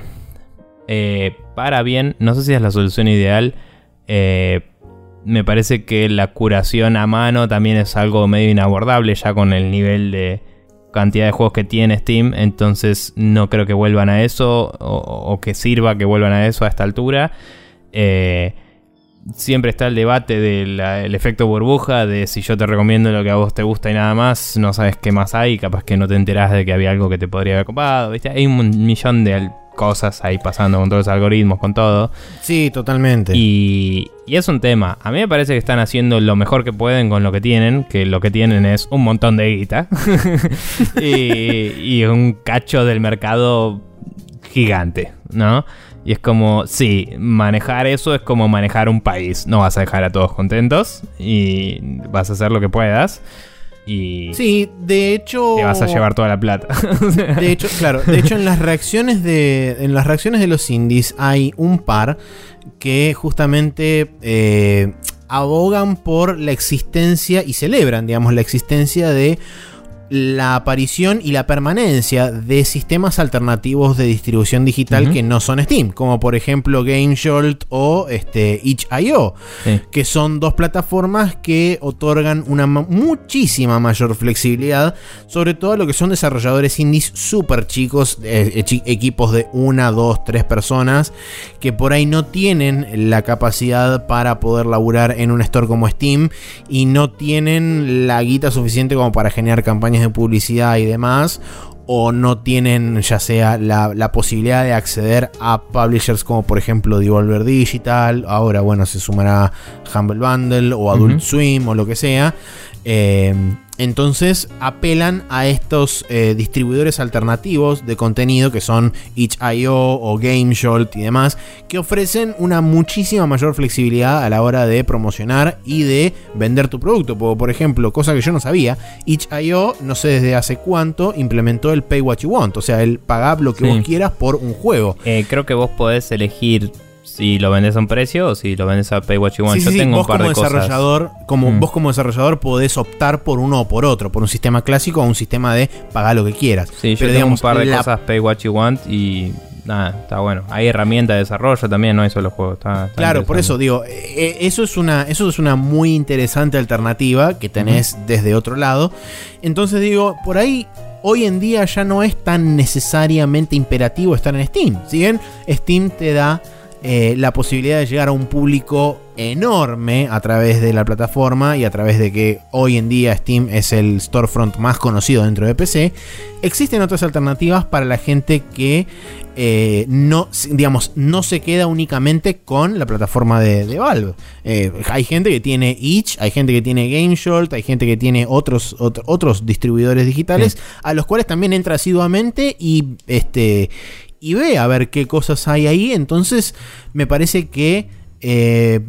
eh, para bien. No sé si es la solución ideal. Eh, me parece que la curación a mano también es algo medio inabordable ya con el nivel de cantidad de juegos que tiene Steam. Entonces no creo que vuelvan a eso o, o que sirva que vuelvan a eso a esta altura. Eh, siempre está el debate del efecto burbuja, de si yo te recomiendo lo que a vos te gusta y nada más, no sabes qué más hay, capaz que no te enterás de que había algo que te podría haber copado, ¿viste? Hay un millón de cosas ahí pasando con todos los algoritmos, con todo. Sí, totalmente. Y, y es un tema. A mí me parece que están haciendo lo mejor que pueden con lo que tienen, que lo que tienen es un montón de guita y, y un cacho del mercado gigante, ¿no? Y es como, sí, manejar eso es como manejar un país. No vas a dejar a todos contentos y vas a hacer lo que puedas y Sí, de hecho. te vas a llevar toda la plata. De hecho, claro, de hecho en las reacciones de. En las reacciones de los indies hay un par que justamente eh, abogan por la existencia y celebran, digamos, la existencia de la aparición y la permanencia de sistemas alternativos de distribución digital que no son Steam, como por ejemplo GameJolt o este, itch.io, Sí. que son dos plataformas que otorgan una ma- muchísima mayor flexibilidad, sobre todo a lo que son desarrolladores indies súper chicos, eh, eh, equipos de una, dos, tres personas, que por ahí no tienen la capacidad para poder laburar en un store como Steam y no tienen la guita suficiente como para generar campañas de publicidad y demás. O no tienen ya sea la, la posibilidad de acceder a publishers como por ejemplo Devolver Digital. Ahora bueno se sumará Humble Bundle o Adult. Swim o lo que sea. Eh, entonces apelan a estos eh, distribuidores alternativos de contenido que son itch.io o GameJolt y demás, que ofrecen una muchísima mayor flexibilidad a la hora de promocionar y de vender tu producto. Por, ejemplo, cosa que yo no sabía, itch.io, no sé desde hace cuánto, implementó el Pay What You Want, o sea, el pagar lo que vos quieras por un juego. Eh, creo que vos podés elegir si lo vendes a un precio o si lo vendes a Pay What You Want. Yo tengo un par como de desarrollador, Como mm. vos como desarrollador podés optar por uno o por otro, por un sistema clásico o un sistema de pagar lo que quieras. Sí, yo tengo un par de cosas Pay What You Want y nada, está bueno. Hay herramientas de desarrollo también, no hay solo juegos. claro, por eso digo, e, e, eso es una, eso es una muy interesante alternativa que tenés desde otro lado. Entonces digo, por ahí hoy en día ya no es tan necesariamente imperativo estar en Steam. Si bien Steam te da eh, la posibilidad de llegar a un público enorme a través de la plataforma y a través de que hoy en día Steam es el storefront más conocido dentro de PC, existen otras alternativas para la gente que eh, no, digamos, no se queda únicamente con la plataforma de, Valve. Eh, hay gente que tiene Itch, hay gente que tiene GameSholt, hay gente que tiene otros, otros distribuidores digitales a los cuales también entra asiduamente y este y ve a ver qué cosas hay ahí. Entonces me parece que eh,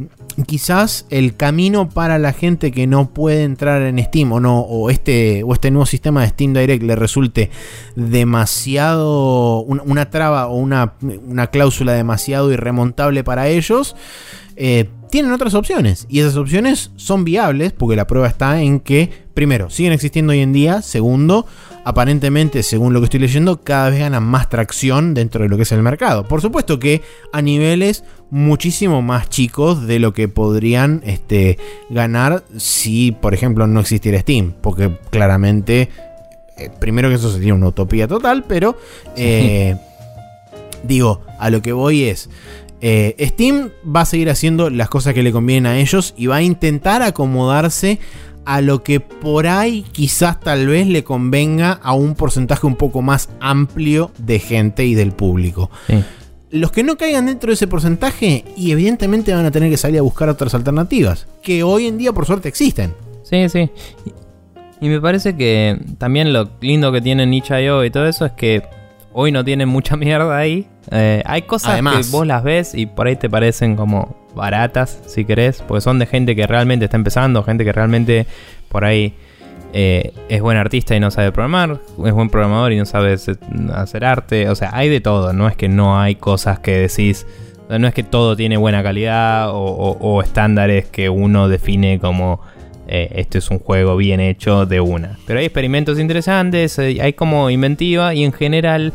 quizás el camino para la gente que no puede entrar en Steam o no o este o este nuevo sistema de Steam Direct le resulte demasiado una, traba o una, una, cláusula demasiado irremontable para ellos eh, tienen otras opciones y esas opciones son viables porque la prueba está en que primero siguen existiendo hoy en día segundo aparentemente, según lo que estoy leyendo, cada vez ganan más tracción dentro de lo que es el mercado. Por supuesto que a niveles muchísimo más chicos de lo que podrían este, ganar si, por ejemplo, no existiera Steam. Porque claramente, eh, primero que eso sería una utopía total, pero eh, digo, a lo que voy es... Eh, Steam va a seguir haciendo las cosas que le convienen a ellos y va a intentar acomodarse a lo que por ahí quizás tal vez le convenga a un porcentaje un poco más amplio de gente y del público. Los que no caigan dentro de ese porcentaje y evidentemente van a tener que salir a buscar otras alternativas, que hoy en día por suerte existen. Sí, sí. Y me parece que también lo lindo que tiene Niche.io y todo eso es que hoy no tienen mucha mierda ahí. Eh, hay cosas que vos las ves y por ahí te parecen como baratas, si querés, porque son de gente que realmente está empezando, gente que realmente por ahí eh, es buen artista y no sabe programar, es buen programador y no sabe hacer arte, o sea, hay de todo, no es que no hay cosas que decís, no es que todo tiene buena calidad o, estándares que uno define como eh, esto es un juego bien hecho de una, pero hay experimentos interesantes, hay como inventiva y en general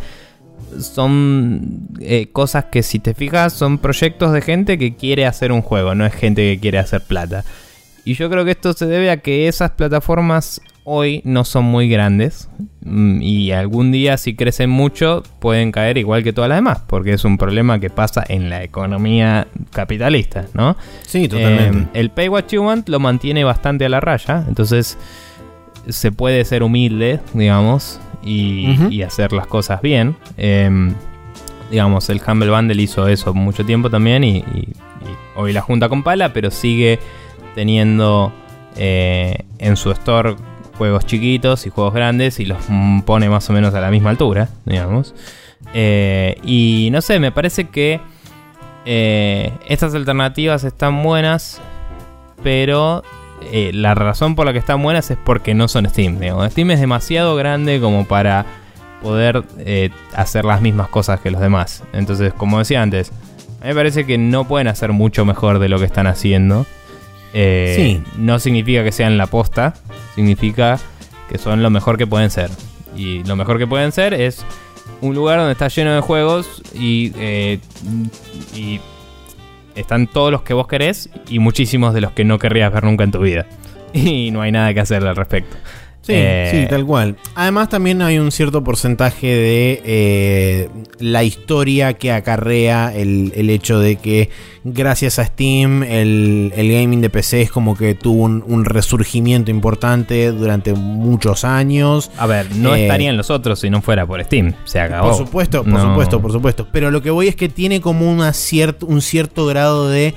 son eh, cosas que si te fijas son proyectos de gente que quiere hacer un juego, no es gente que quiere hacer plata. Y yo creo que esto se debe a que esas plataformas hoy no son muy grandes mm, y algún día si crecen mucho pueden caer igual que todas las demás, porque es un problema que pasa en la economía capitalista, ¿no? Sí, totalmente. Eh, el Pay What You Want lo mantiene bastante a la raya, entonces se puede ser humilde, digamos, y, hacer las cosas bien. Em, digamos, el Humble Bundle hizo eso mucho tiempo también y, hoy la junta con pala, pero sigue teniendo eh, en su store juegos chiquitos y juegos grandes y los pone más o menos a la misma altura, digamos. Eh, y no sé, me parece que eh, estas alternativas están buenas, pero eh, la razón por la que están buenas es porque no son Steam. Steam es demasiado grande como para poder hacer las mismas cosas que los demás. Entonces, como decía antes, a mí me parece que no pueden hacer mucho mejor de lo que están haciendo. Eh, no significa que sean la posta, significa que son lo mejor que pueden ser. Y lo mejor que pueden ser es un lugar donde está lleno de juegos y, y están todos los que vos querés y muchísimos de los que no querrías ver nunca en tu vida. Y no hay nada que hacer al respecto. Sí, eh, sí, tal cual. Además también hay un cierto porcentaje de eh, la historia que acarrea el, hecho de que gracias a Steam el, gaming de PC es como que tuvo un, resurgimiento importante durante muchos años. A ver, no eh, estarían los otros si no fuera por Steam. Se acabó. Por supuesto, por supuesto, por supuesto. Pero lo que voy es que tiene como una un cierto grado de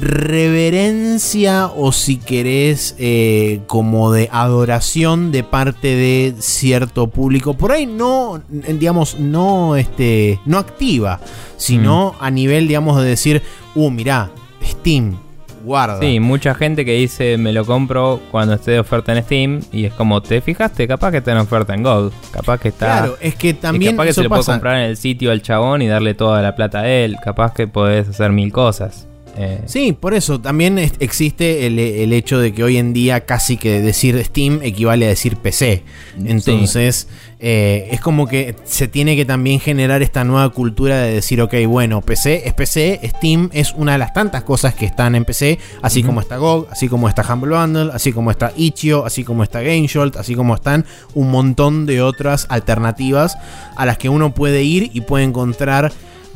reverencia o si querés eh, como de adoración de parte de cierto público. Por ahí no, digamos, no, este, no activa, sino a nivel, digamos, de decir, uh, mirá, Steam, guarda. Sí, mucha gente que dice me lo compro cuando esté de oferta en Steam y es como, ¿te fijaste? Capaz que está en oferta en GOG, capaz que está... Claro, es que también... Capaz que se lo puede comprar en el sitio al chabón y darle toda la plata a él, capaz que podés hacer mil cosas. Eh, sí, por eso también existe el, hecho de que hoy en día casi que decir Steam equivale a decir PC. Entonces eh, es como que se tiene que también generar esta nueva cultura de decir, ok, bueno, PC es PC, Steam es una de las tantas cosas que están en PC, así como está GOG, así como está Humble Bundle, así como está Itch.io, así como está GameSholt, así como están un montón de otras alternativas a las que uno puede ir y puede encontrar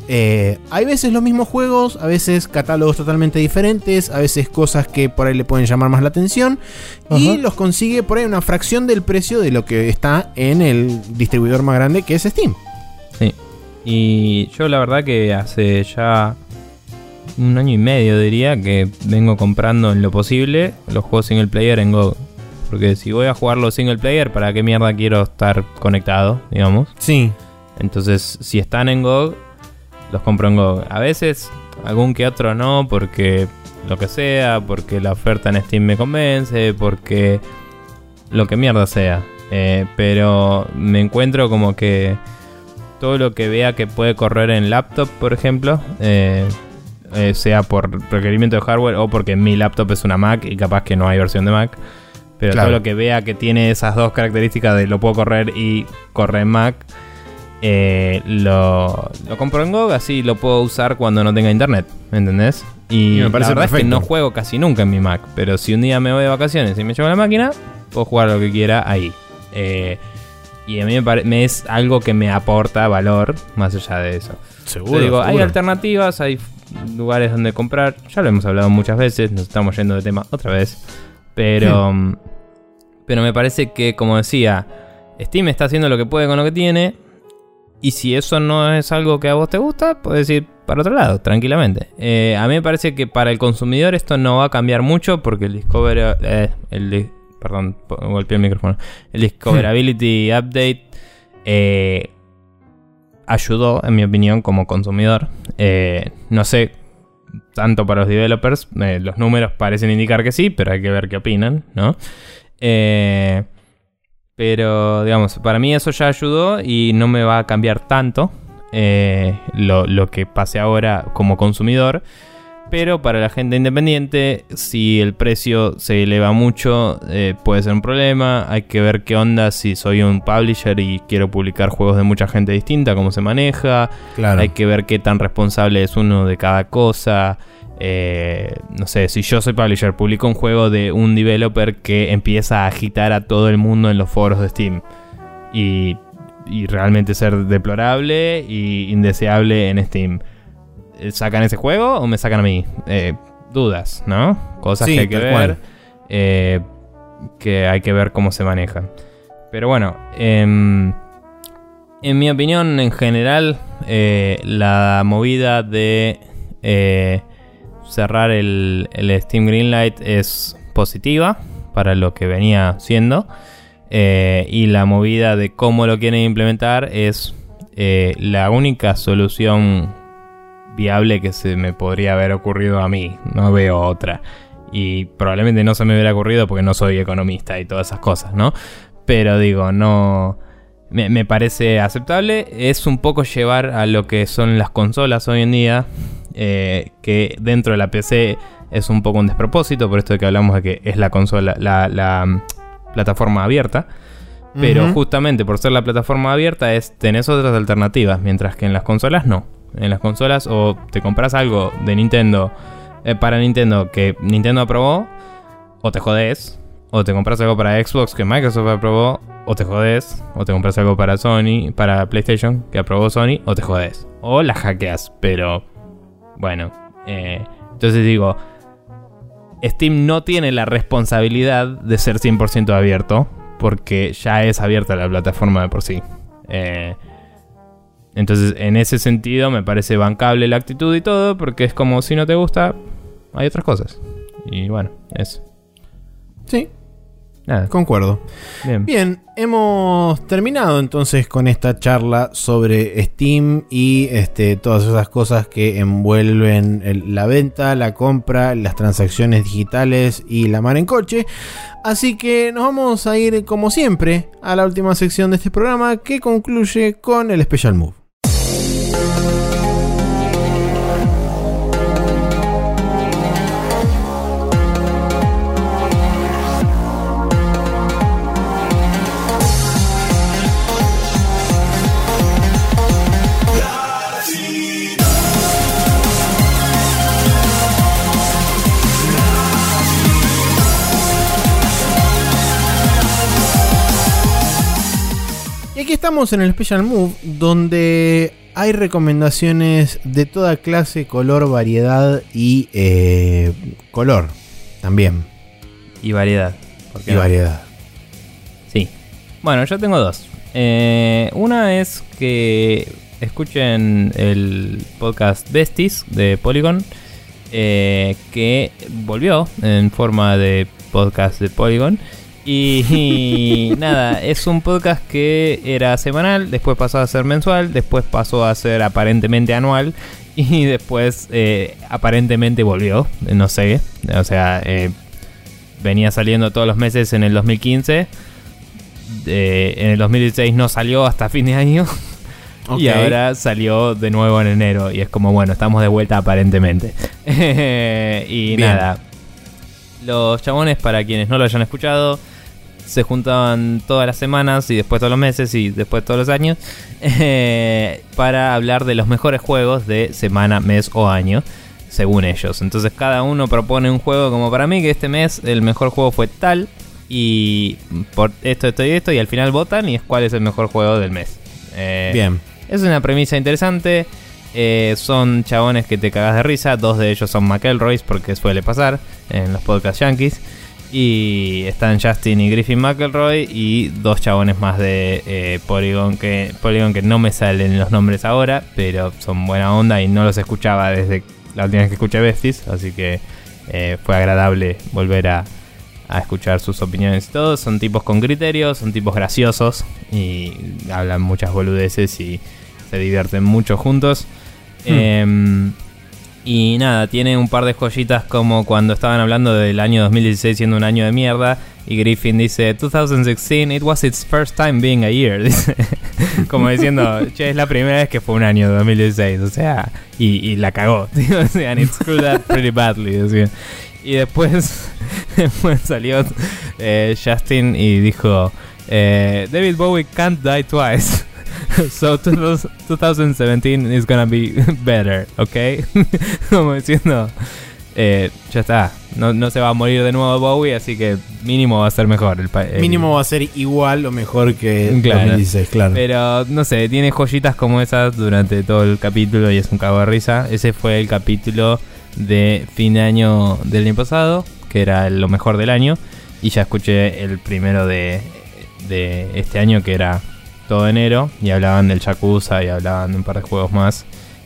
eh, hay veces los mismos juegos, a veces catálogos totalmente diferentes, a veces cosas que por ahí le pueden llamar más la atención y los consigue por ahí una fracción del precio de lo que está en el distribuidor más grande que es Steam. Sí. Y yo la verdad que hace ya un año y medio diría que vengo comprando en lo posible los juegos single player en Go. Porque si voy a jugarlo single player, ¿para qué mierda quiero estar conectado, digamos? Sí. Entonces, si están en GOG, los compro en GOG. A veces algún que otro no, porque lo que sea, porque la oferta en Steam me convence, porque lo que mierda sea. Eh, pero me encuentro como que todo lo que vea que puede correr en laptop, por ejemplo, eh, eh, sea por requerimiento de hardware o porque mi laptop es una Mac y capaz que no hay versión de Mac. Pero todo lo que vea que tiene esas dos características de lo puedo correr y corre en Mac, eh, lo, lo, compro en GOG, así lo puedo usar cuando no tenga internet, ¿me entendés? Y, me parece la verdad es que no juego casi nunca en mi Mac, pero si un día me voy de vacaciones y me llevo la máquina, puedo jugar lo que quiera ahí. Eh, y a mí me, es algo que me aporta valor más allá de eso. Seguro. digo, hay alternativas, hay lugares donde comprar. Ya lo hemos hablado muchas veces, nos estamos yendo de tema otra vez. Pero, pero me parece que, como decía, Steam está haciendo lo que puede con lo que tiene. Y si eso no es algo que a vos te gusta, puedes ir para otro lado, tranquilamente. Eh, a mí me parece que para el consumidor esto no va a cambiar mucho porque el Discover... Eh, el, perdón, golpeé el micrófono. El Discoverability Update eh, ayudó, en mi opinión, como consumidor. no sé, tanto para los developers, los números parecen indicar que sí, pero hay que ver qué opinan, ¿no? Eh, pero, digamos, para mí eso ya ayudó y no me va a cambiar tanto eh, lo, que pase ahora como consumidor. Pero para la gente independiente, si el precio se eleva mucho, eh, puede ser un problema. Hay que ver qué onda si soy un publisher y quiero publicar juegos de mucha gente distinta, cómo se maneja. Hay que ver qué tan responsable es uno de cada cosa. Eh, no sé, si yo soy publisher, publico un juego de un developer que empieza a agitar a todo el mundo en los foros de Steam y, realmente ser deplorable y indeseable en Steam. Eh, ¿Sacan ese juego o me sacan a mí? Eh, dudas, ¿no? Cosas que hay que ver. que hay que ver cómo se manejan. Pero bueno, em, en mi opinión, en general, la movida de cerrar el, Steam Greenlight es positiva para lo que venía siendo. Eh, y la movida de cómo lo quieren implementar es eh, la única solución viable que se me podría haber ocurrido a mí. No veo otra. Y probablemente no se me hubiera ocurrido porque no soy economista y todas esas cosas, ¿no? Pero digo, no... Me, me parece aceptable. Es un poco llevar a lo que son las consolas hoy en día. Eh, que dentro de la PC es un poco un despropósito, por esto de que hablamos de que es la consola, la, mm, plataforma abierta. Pero justamente por ser la plataforma abierta es tenés otras alternativas, mientras que en las consolas no. En las consolas o te compras algo de Nintendo eh, para Nintendo que Nintendo aprobó, o te jodés, o te compras algo para Xbox que Microsoft aprobó, o te jodés, o te compras algo para Sony, para PlayStation que aprobó Sony, o te jodés. O la hackeas, pero bueno, eh, entonces digo, Steam no tiene la responsabilidad de ser 100% abierto, porque ya es abierta la plataforma de por sí. Eh, entonces, en ese sentido, me parece bancable la actitud y todo, porque es como si no te gusta, hay otras cosas. Y bueno, eso. Sí, Nada. concuerdo. Bien. Bien, hemos terminado entonces con esta charla sobre Steam y este, todas esas cosas que envuelven el- la venta, la compra, las transacciones digitales y la mar en coche. Así que nos vamos a ir como siempre a la última sección de este programa que concluye con el Special Move. Estamos en el Special Move, donde hay recomendaciones de toda clase, color, variedad y eh, color también. Y variedad. ¿por qué Y no? variedad. Sí. Bueno, yo tengo dos. Eh, una es que escuchen el podcast Besties de Polygon, eh, que volvió en forma de podcast de Polygon. Y, y nada, es un podcast que era semanal, después pasó a ser mensual, después pasó a ser aparentemente anual y después eh, aparentemente volvió, no sé, o sea, eh, venía saliendo todos los meses en el 2015 eh, en el 2016 no salió hasta fin de año y ahora salió de nuevo en enero y es como bueno, estamos de vuelta aparentemente. y Bien. nada, los chabones para quienes no lo hayan escuchado se juntaban todas las semanas y después todos los meses y después todos los años eh, para hablar de los mejores juegos de semana, mes o año según ellos. Entonces cada uno propone un juego como para mí que este mes el mejor juego fue tal y por esto, esto y esto y al final votan y es cuál es el mejor juego del mes. Eh, Bien. Es una premisa interesante. eh, son chabones que te cagas de risa. Dos de ellos son McElroys porque suele pasar en los podcasts yankees. Y están Justin y Griffin McElroy y dos chabones más de eh, Polygon, que, Polygon que no me salen los nombres ahora, pero son buena onda y no los escuchaba desde la última vez que escuché Besties, así que eh, fue agradable volver a, a escuchar sus opiniones y todo. Son tipos con criterios, son tipos graciosos y hablan muchas boludeces y se divierten mucho juntos. Em, y nada, tiene un par de joyitas como cuando estaban hablando del año 2016 siendo un año de mierda. Y Griffin dice, 2016, it was its first time being a year. Dice, como diciendo, che, es la primera vez que fue un año 2016. O sea, y, y la cagó. O sea, and it screwed up pretty badly. decía. Y después, después salió eh, Justin y dijo, eh, David Bowie can't die twice. So 2017 is gonna be better, ¿ok? Como diciendo, eh, ya está, no, no se va a morir de nuevo Bowie, así que mínimo va a ser mejor. El, el- Mínimo va a ser igual o mejor que Claro. 2016, claro. Pero no sé, tiene joyitas como esas durante todo el capítulo y es un cago de risa. Ese fue el capítulo de fin de año del año pasado, que era lo mejor del año. Y ya escuché el primero de, de este año, que era todo enero. Y hablaban del Yakuza y hablaban de un par de juegos más.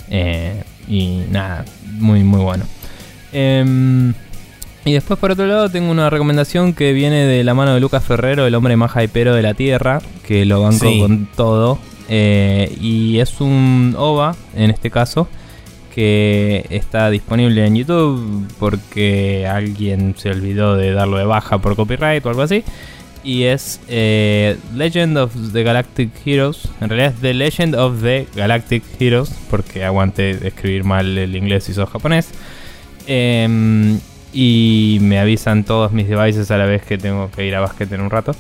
Eh, y nada, muy, muy bueno. Em, y después por otro lado tengo una recomendación que viene de la mano de Lucas Ferrero, el hombre más hypero de la Tierra, que lo banco Sí. con todo. Eh, y es un OVA, en este caso, que está disponible en YouTube porque alguien se olvidó de darlo de baja por copyright o algo así. Y es eh, Legend of the Galactic Heroes. En realidad es The Legend of the Galactic Heroes, porque aguante escribir mal el inglés y sos japonés. Em, y me avisan todos mis devices a la vez que tengo que ir a básquet en un rato.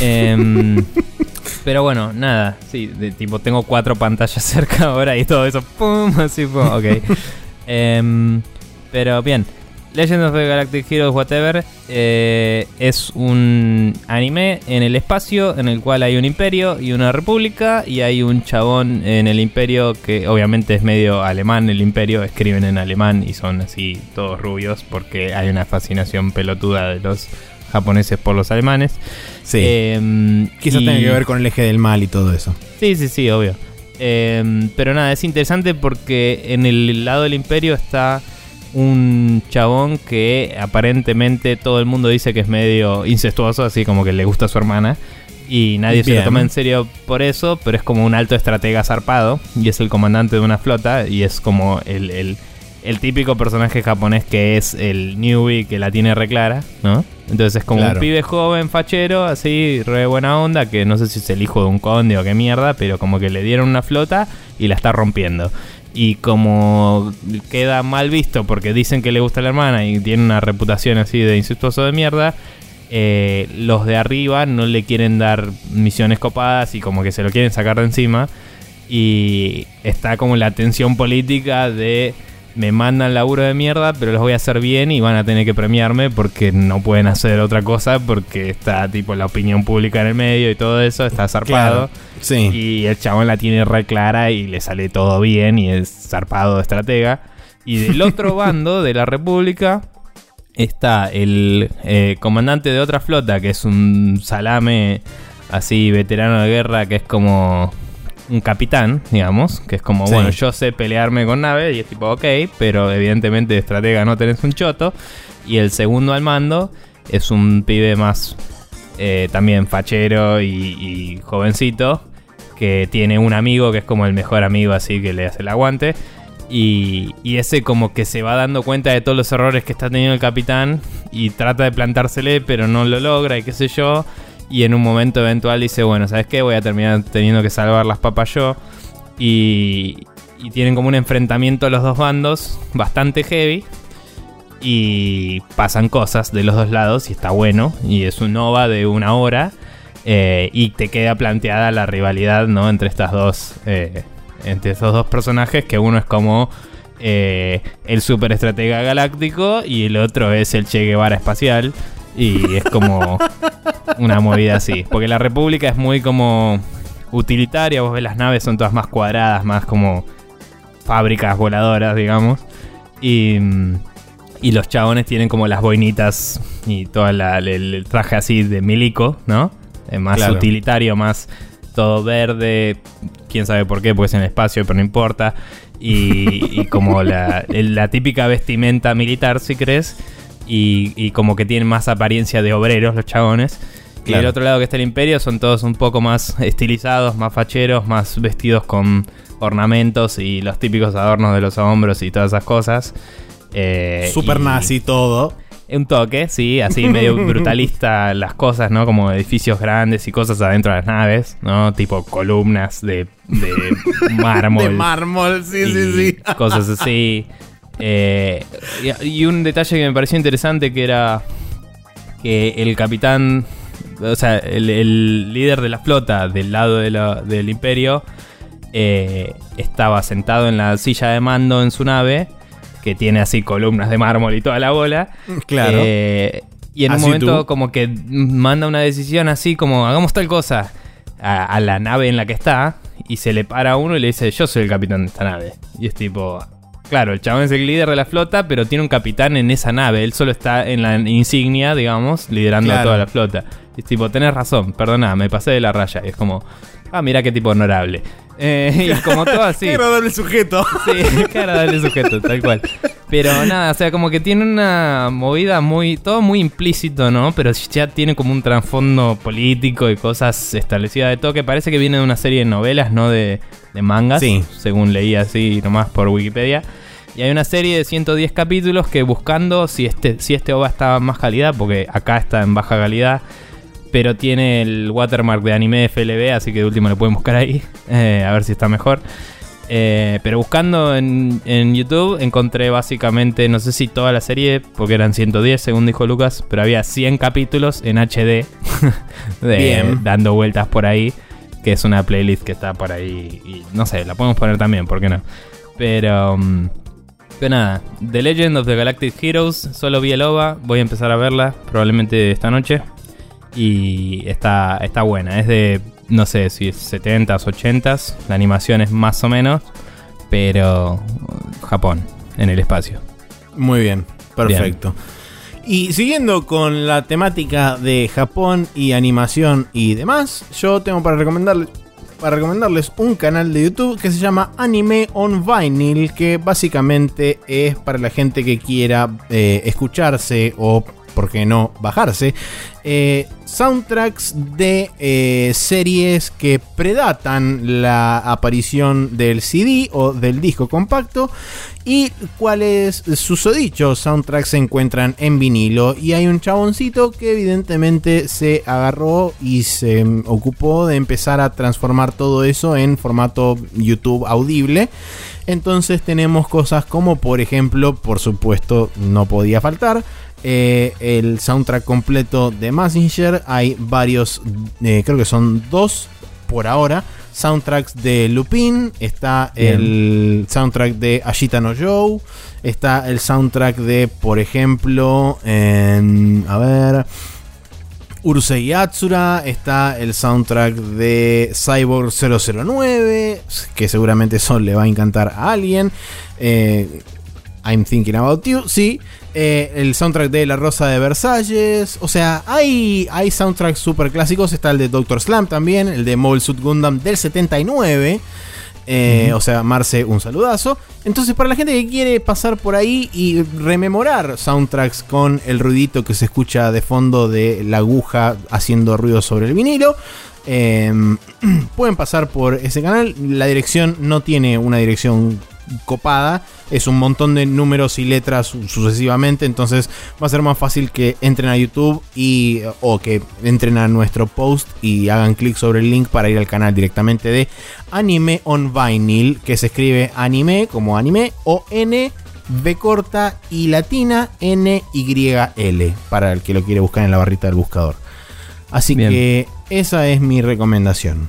Em, pero bueno, nada, sí, de, tipo tengo cuatro pantallas cerca ahora y todo eso, pum, así pum, ok. Em, pero bien, Legend of the Galactic Heroes Whatever eh, es un anime en el espacio en el cual hay un imperio y una república y hay un chabón en el imperio que obviamente es medio alemán el imperio, escriben en alemán y son así todos rubios porque hay una fascinación pelotuda de los japoneses por los alemanes. Sí. Em, Quizás tenga que ver con el eje del mal y todo eso. Sí, sí, sí, obvio. Em, pero nada, es interesante porque en el lado del imperio está un chabón que aparentemente todo el mundo dice que es medio incestuoso, así como que le gusta a su hermana. Y nadie se lo toma en serio por eso, pero es como un alto estratega zarpado. Y es el comandante de una flota. Y es como el, el- el típico personaje japonés que es el newbie que la tiene reclara, ¿no? Entonces es como Claro. un pibe joven, fachero, así, re buena onda, que no sé si es el hijo de un conde o qué mierda, pero como que le dieron una flota y la está rompiendo. Y como queda mal visto porque dicen que le gusta a la hermana y tiene una reputación así de incestuoso de mierda, eh, los de arriba no le quieren dar misiones copadas y como que se lo quieren sacar de encima. Y está como la tensión política de me mandan laburo de mierda, pero los voy a hacer bien y van a tener que premiarme porque no pueden hacer otra cosa porque está tipo la opinión pública en el medio y todo eso, está zarpado. Claro. Sí. Y el chabón la tiene re clara y le sale todo bien y es zarpado de estratega. Y del otro bando de la República está el eh, comandante de otra flota que es un salame así veterano de guerra que es como un capitán, digamos, que es como, Sí. bueno, yo sé pelearme con nave y es tipo, ok, pero evidentemente de estratega no tenés un choto. Y el segundo al mando es un pibe más eh, también fachero y, y jovencito, que tiene un amigo que es como el mejor amigo así que le hace el aguante. Y, y ese como que se va dando cuenta de todos los errores que está teniendo el capitán y trata de plantársele pero no lo logra y qué sé yo. Y en un momento eventual dice, bueno, ¿sabes qué? Voy a terminar teniendo que salvar las papas yo. Y, y tienen como un enfrentamiento los dos bandos bastante heavy. Y pasan cosas de los dos lados y está bueno. Y es un OVA de una hora. eh, y te queda planteada la rivalidad, ¿no? Entre estas dos. eh, entre estos dos personajes. Que uno es como. eh, el super estratega galáctico. Y el otro es el Che Guevara espacial. Y es como. una movida así. Porque la República es muy como. utilitaria. Vos ves las naves son todas más cuadradas. Más como. fábricas voladoras, digamos. Y. y los chabones tienen como las boinitas y todo el, el traje así de milico, ¿no? Eh, más Claro. utilitario, más todo verde. Quién sabe por qué, porque es en el espacio, pero no importa. Y, y como la, la típica vestimenta militar, si crees. Y, y como que tienen más apariencia de obreros los chabones. Y del otro lado que está el imperio son todos un poco más estilizados, más facheros, más vestidos con ornamentos y los típicos adornos de los hombros y todas esas cosas. Eh, Super y- nazi todo. Un toque, sí, así medio brutalista las cosas, ¿no? Como edificios grandes y cosas adentro de las naves, ¿no? Tipo columnas de, de mármol. De mármol, sí, sí, sí. Cosas así. Eh, y, un detalle que me pareció interesante que era que el capitán, o sea, el, el líder de la flota del lado de la- del imperio eh, estaba sentado en la silla de mando en su nave, que tiene así columnas de mármol y toda la bola. Claro. Eh, y en un Así momento tú. como que manda una decisión así como hagamos tal cosa a, a la nave en la que está y se le para a uno y le dice yo soy el capitán de esta nave. Y es tipo, claro, el chabón es el líder de la flota pero tiene un capitán en esa nave. Él solo está en la insignia, digamos, liderando a toda la flota. Es tipo, tenés razón, perdona, me pasé de la raya. Y es como, ah, mira qué tipo honorable. Eh, y como todo así. Qué agradable sujeto. Sí, cara, dale sujeto, tal cual. Pero nada, o sea, como que tiene una movida muy. Todo muy implícito, ¿no? Pero ya tiene como un trasfondo político y cosas establecidas de todo. Que parece que viene de una serie de novelas, no de, de mangas. Sí. Según leí así nomás por Wikipedia. Y hay una serie de 110 capítulos que buscando si este, si este OVA está en más calidad, porque acá está en baja calidad. Pero tiene el watermark de anime FLB, así que de último lo pueden buscar ahí. eh, a ver si está mejor. Eh, pero buscando en, en YouTube encontré básicamente, no sé si toda la serie, porque eran 110 según dijo Lucas, pero había 100 capítulos en HD de- Bien. dando vueltas por ahí, que es una playlist que está por ahí y no sé, la podemos poner también, ¿por qué no? Pero... mm, pero nada, The Legend of the Galactic Heroes, solo vi el OVA, voy a empezar a verla probablemente esta noche. Y está, está buena, es de, no sé si es 70s, 80s, la animación es más o menos, pero Japón, en el espacio. Muy bien, perfecto. Y siguiendo con la temática de Japón y animación y demás, yo tengo para recomendarles para recomendarles un canal de YouTube que se llama Anime on Vinyl, que básicamente es para la gente que quiera eh, escucharse o por qué no bajarse, eh, soundtracks de eh, series que predatan la aparición del CD o del disco compacto y cuáles susodichos soundtracks se encuentran en vinilo. Y hay un chaboncito que evidentemente se agarró y se ocupó de empezar a transformar todo eso en formato YouTube audible. Entonces tenemos cosas como por ejemplo, por supuesto, no podía faltar, eh, el soundtrack completo de Massinger. Hay varios, eh, creo que son dos por ahora. Soundtracks de Lupin, está el soundtrack de Ashita no Joe, está el soundtrack de, por ejemplo, a ver, Urusei Yatsura, está el soundtrack de Cyborg 009, que seguramente eso le va a encantar a alguien. Eh, I'm Thinking About You, sí. Eh, el soundtrack de La Rosa de Versalles. O sea, hay, hay soundtracks super clásicos. Está el de Doctor Slam también, el de Mobile Suit Gundam del 79. Eh, o sea, Marce, un saludazo. Entonces, para la gente que quiere pasar por ahí y rememorar soundtracks con el ruidito que se escucha de fondo de la aguja haciendo ruido sobre el vinilo, em, pueden pasar por ese canal. La dirección no tiene una dirección copada. Es un montón de números y letras sucesivamente. Entonces va a ser más fácil que entren a YouTube y, o que entren a nuestro post y hagan clic sobre el link para ir al canal directamente de Anime on Vinyl. Que se escribe anime como anime o N. B corta y latina N Y L para el que lo quiere buscar en la barrita del buscador. Así que esa es mi recomendación.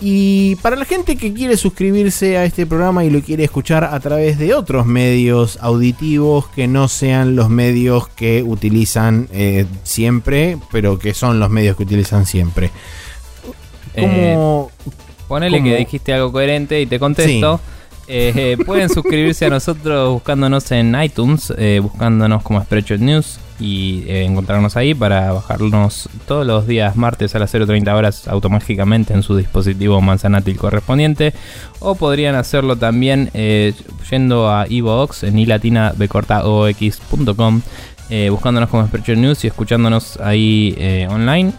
Y para la gente que quiere suscribirse a este programa y lo quiere escuchar a través de otros medios auditivos que no sean los medios que utilizan eh, siempre, pero que son los medios que utilizan siempre. Como, eh, ponele que dijiste algo coherente y te contesto. Eh, pueden suscribirse a nosotros buscándonos en iTunes, buscándonos como Spreadshot News y eh, encontrarnos ahí para bajarnos todos los días martes a las 0.30 horas automáticamente en su dispositivo manzanátil correspondiente o podrían hacerlo también eh, yendo a iVoox en ilatinabcortaox.com eh, buscándonos como Sprecher News y escuchándonos ahí online.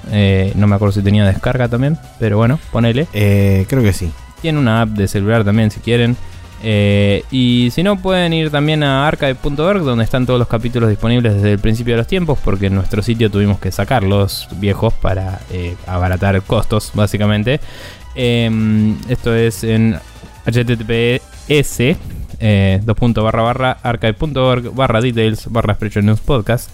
no me acuerdo si tenía descarga también, pero bueno, ponele. creo que sí. Tiene una app de celular también si quieren. Eh, y si no, pueden ir también a archive.org, donde están todos los capítulos disponibles desde el principio de los tiempos, porque en nuestro sitio tuvimos que sacarlos viejos para eh, abaratar costos, básicamente. Em, esto es en https eh, archive.org barra details barra News Podcast.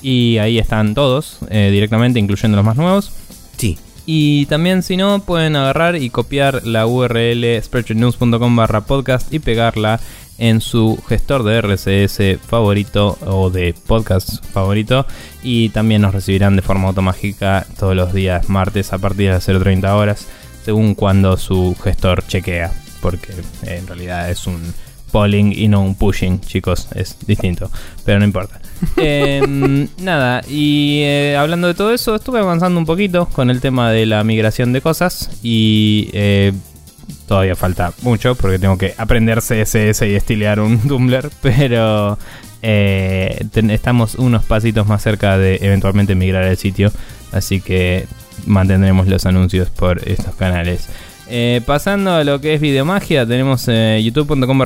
Y ahí están todos directamente, incluyendo los más nuevos. Sí. Y también si no, pueden agarrar y copiar la URL spreadshotnews.com barra podcast y pegarla en su gestor de RCS favorito o de podcast favorito. Y también nos recibirán de forma automática todos los días martes a partir de las 0.30 horas según cuando su gestor chequea porque en realidad es un polling y no un pushing chicos es distinto pero no importa Em, nada, y eh, hablando de todo eso, estuve avanzando un poquito con el tema de la migración de cosas y eh, todavía falta mucho porque tengo que aprender CSS y estilear un Tumblr, pero eh, estamos unos pasitos más cerca de eventualmente migrar el sitio, así que mantendremos los anuncios por estos canales. Eh, pasando a lo que es videomagia, tenemos eh, youtube.com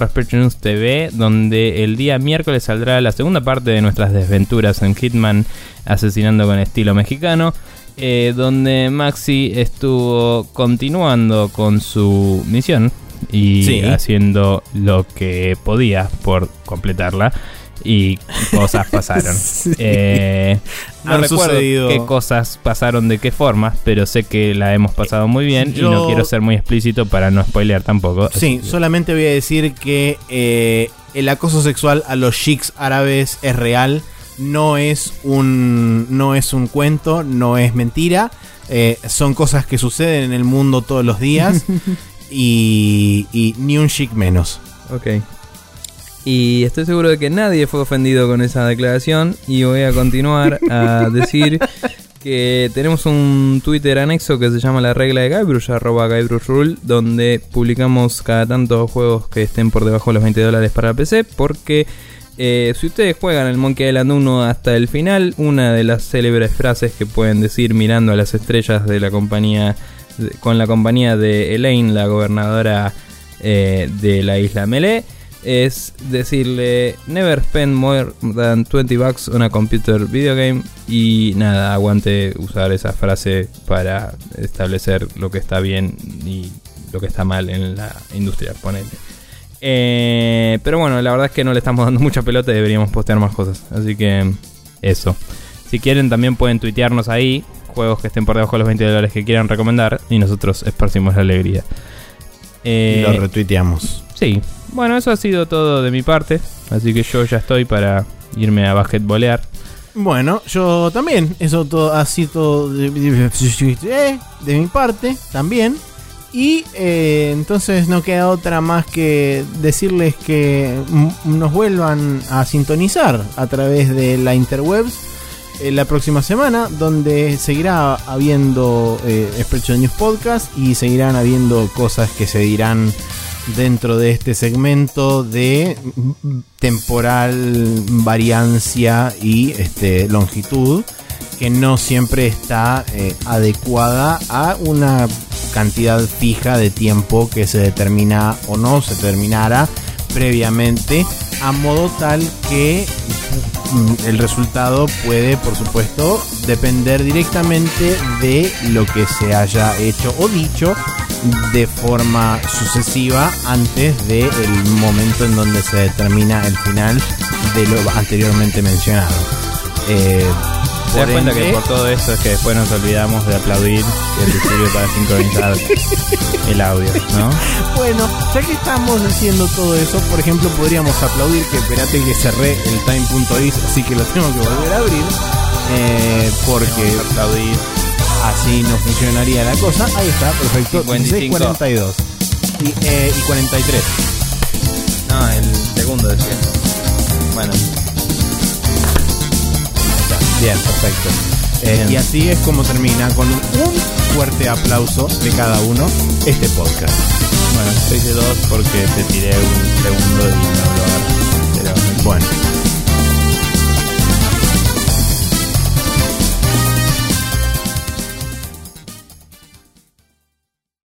TV, donde el día miércoles saldrá la segunda parte de nuestras desventuras en Hitman asesinando con estilo mexicano. Eh, donde Maxi estuvo continuando con su misión y haciendo lo que podía por completarla y cosas pasaron. eh, no recuerdo qué cosas pasaron de qué formas, pero sé que la hemos pasado muy bien y no quiero ser muy explícito para no spoilear tampoco. Sí, solamente voy a decir que eh, el acoso sexual a los sheiks árabes es real. No es un, no es un cuento, no es mentira. Eh, son cosas que suceden en el mundo todos los días. y, y ni un chic menos. Ok. Y estoy seguro de que nadie fue ofendido con esa declaración. Y voy a continuar a decir que tenemos un Twitter anexo que se llama La Regla de Guybrush, arroba Guybrush Rule, donde publicamos cada tanto juegos que estén por debajo de los 20 dólares para PC, porque eh, si ustedes juegan el Monkey Island 1 hasta el final, una de las célebres frases que pueden decir mirando a las estrellas de la compañía, con la compañía de Elaine, la gobernadora eh, de la isla Melee, es decirle never spend more than 20 bucks on a computer video game y nada, aguante usar esa frase para establecer lo que está bien y lo que está mal en la industria, ponele. Eh, pero bueno, la verdad es que no le estamos dando mucha pelota y deberíamos postear más cosas. Así que eso. Si quieren también pueden tuitearnos ahí juegos que estén por debajo de los 20 dólares que quieran recomendar y nosotros esparcimos la alegría. y lo eh, retuiteamos. Sí, bueno, eso ha sido todo de mi parte. Así que yo ya estoy para irme a basquetbolear. Bueno, yo también. Eso todo ha sido de, de, mi parte también. Y eh, entonces no queda otra más que decirles que nos vuelvan a sintonizar a través de la interwebs eh, la próxima semana, donde seguirá habiendo eh, News Podcast y seguirán habiendo cosas que se dirán dentro de este segmento de temporal variancia y este, longitud que no siempre está eh, adecuada a una cantidad fija de tiempo que se determina o no se terminara previamente a modo tal que mm, el resultado puede por supuesto depender directamente de lo que se haya hecho o dicho de forma sucesiva antes del momento en donde se determina el final de lo anteriormente mencionado. Eh, ¿Te das cuenta que por todo esto es que después nos olvidamos de aplaudir el sirve para sincronizar el audio, ¿no? Bueno, ya que estamos haciendo todo eso, por ejemplo, podríamos aplaudir que espérate que cerré el time.is, así que lo tengo que volver a abrir. Eh, porque aplaudir Así no funcionaría la cosa. Ahí está, perfecto. 42. Y, eh, y 43. No, el segundo decía. Bueno. Bien, perfecto. Eh, y así es como termina con un fuerte aplauso de cada uno este podcast. Bueno, 6 de 2 porque te tiré un segundo y no lo Pero bueno.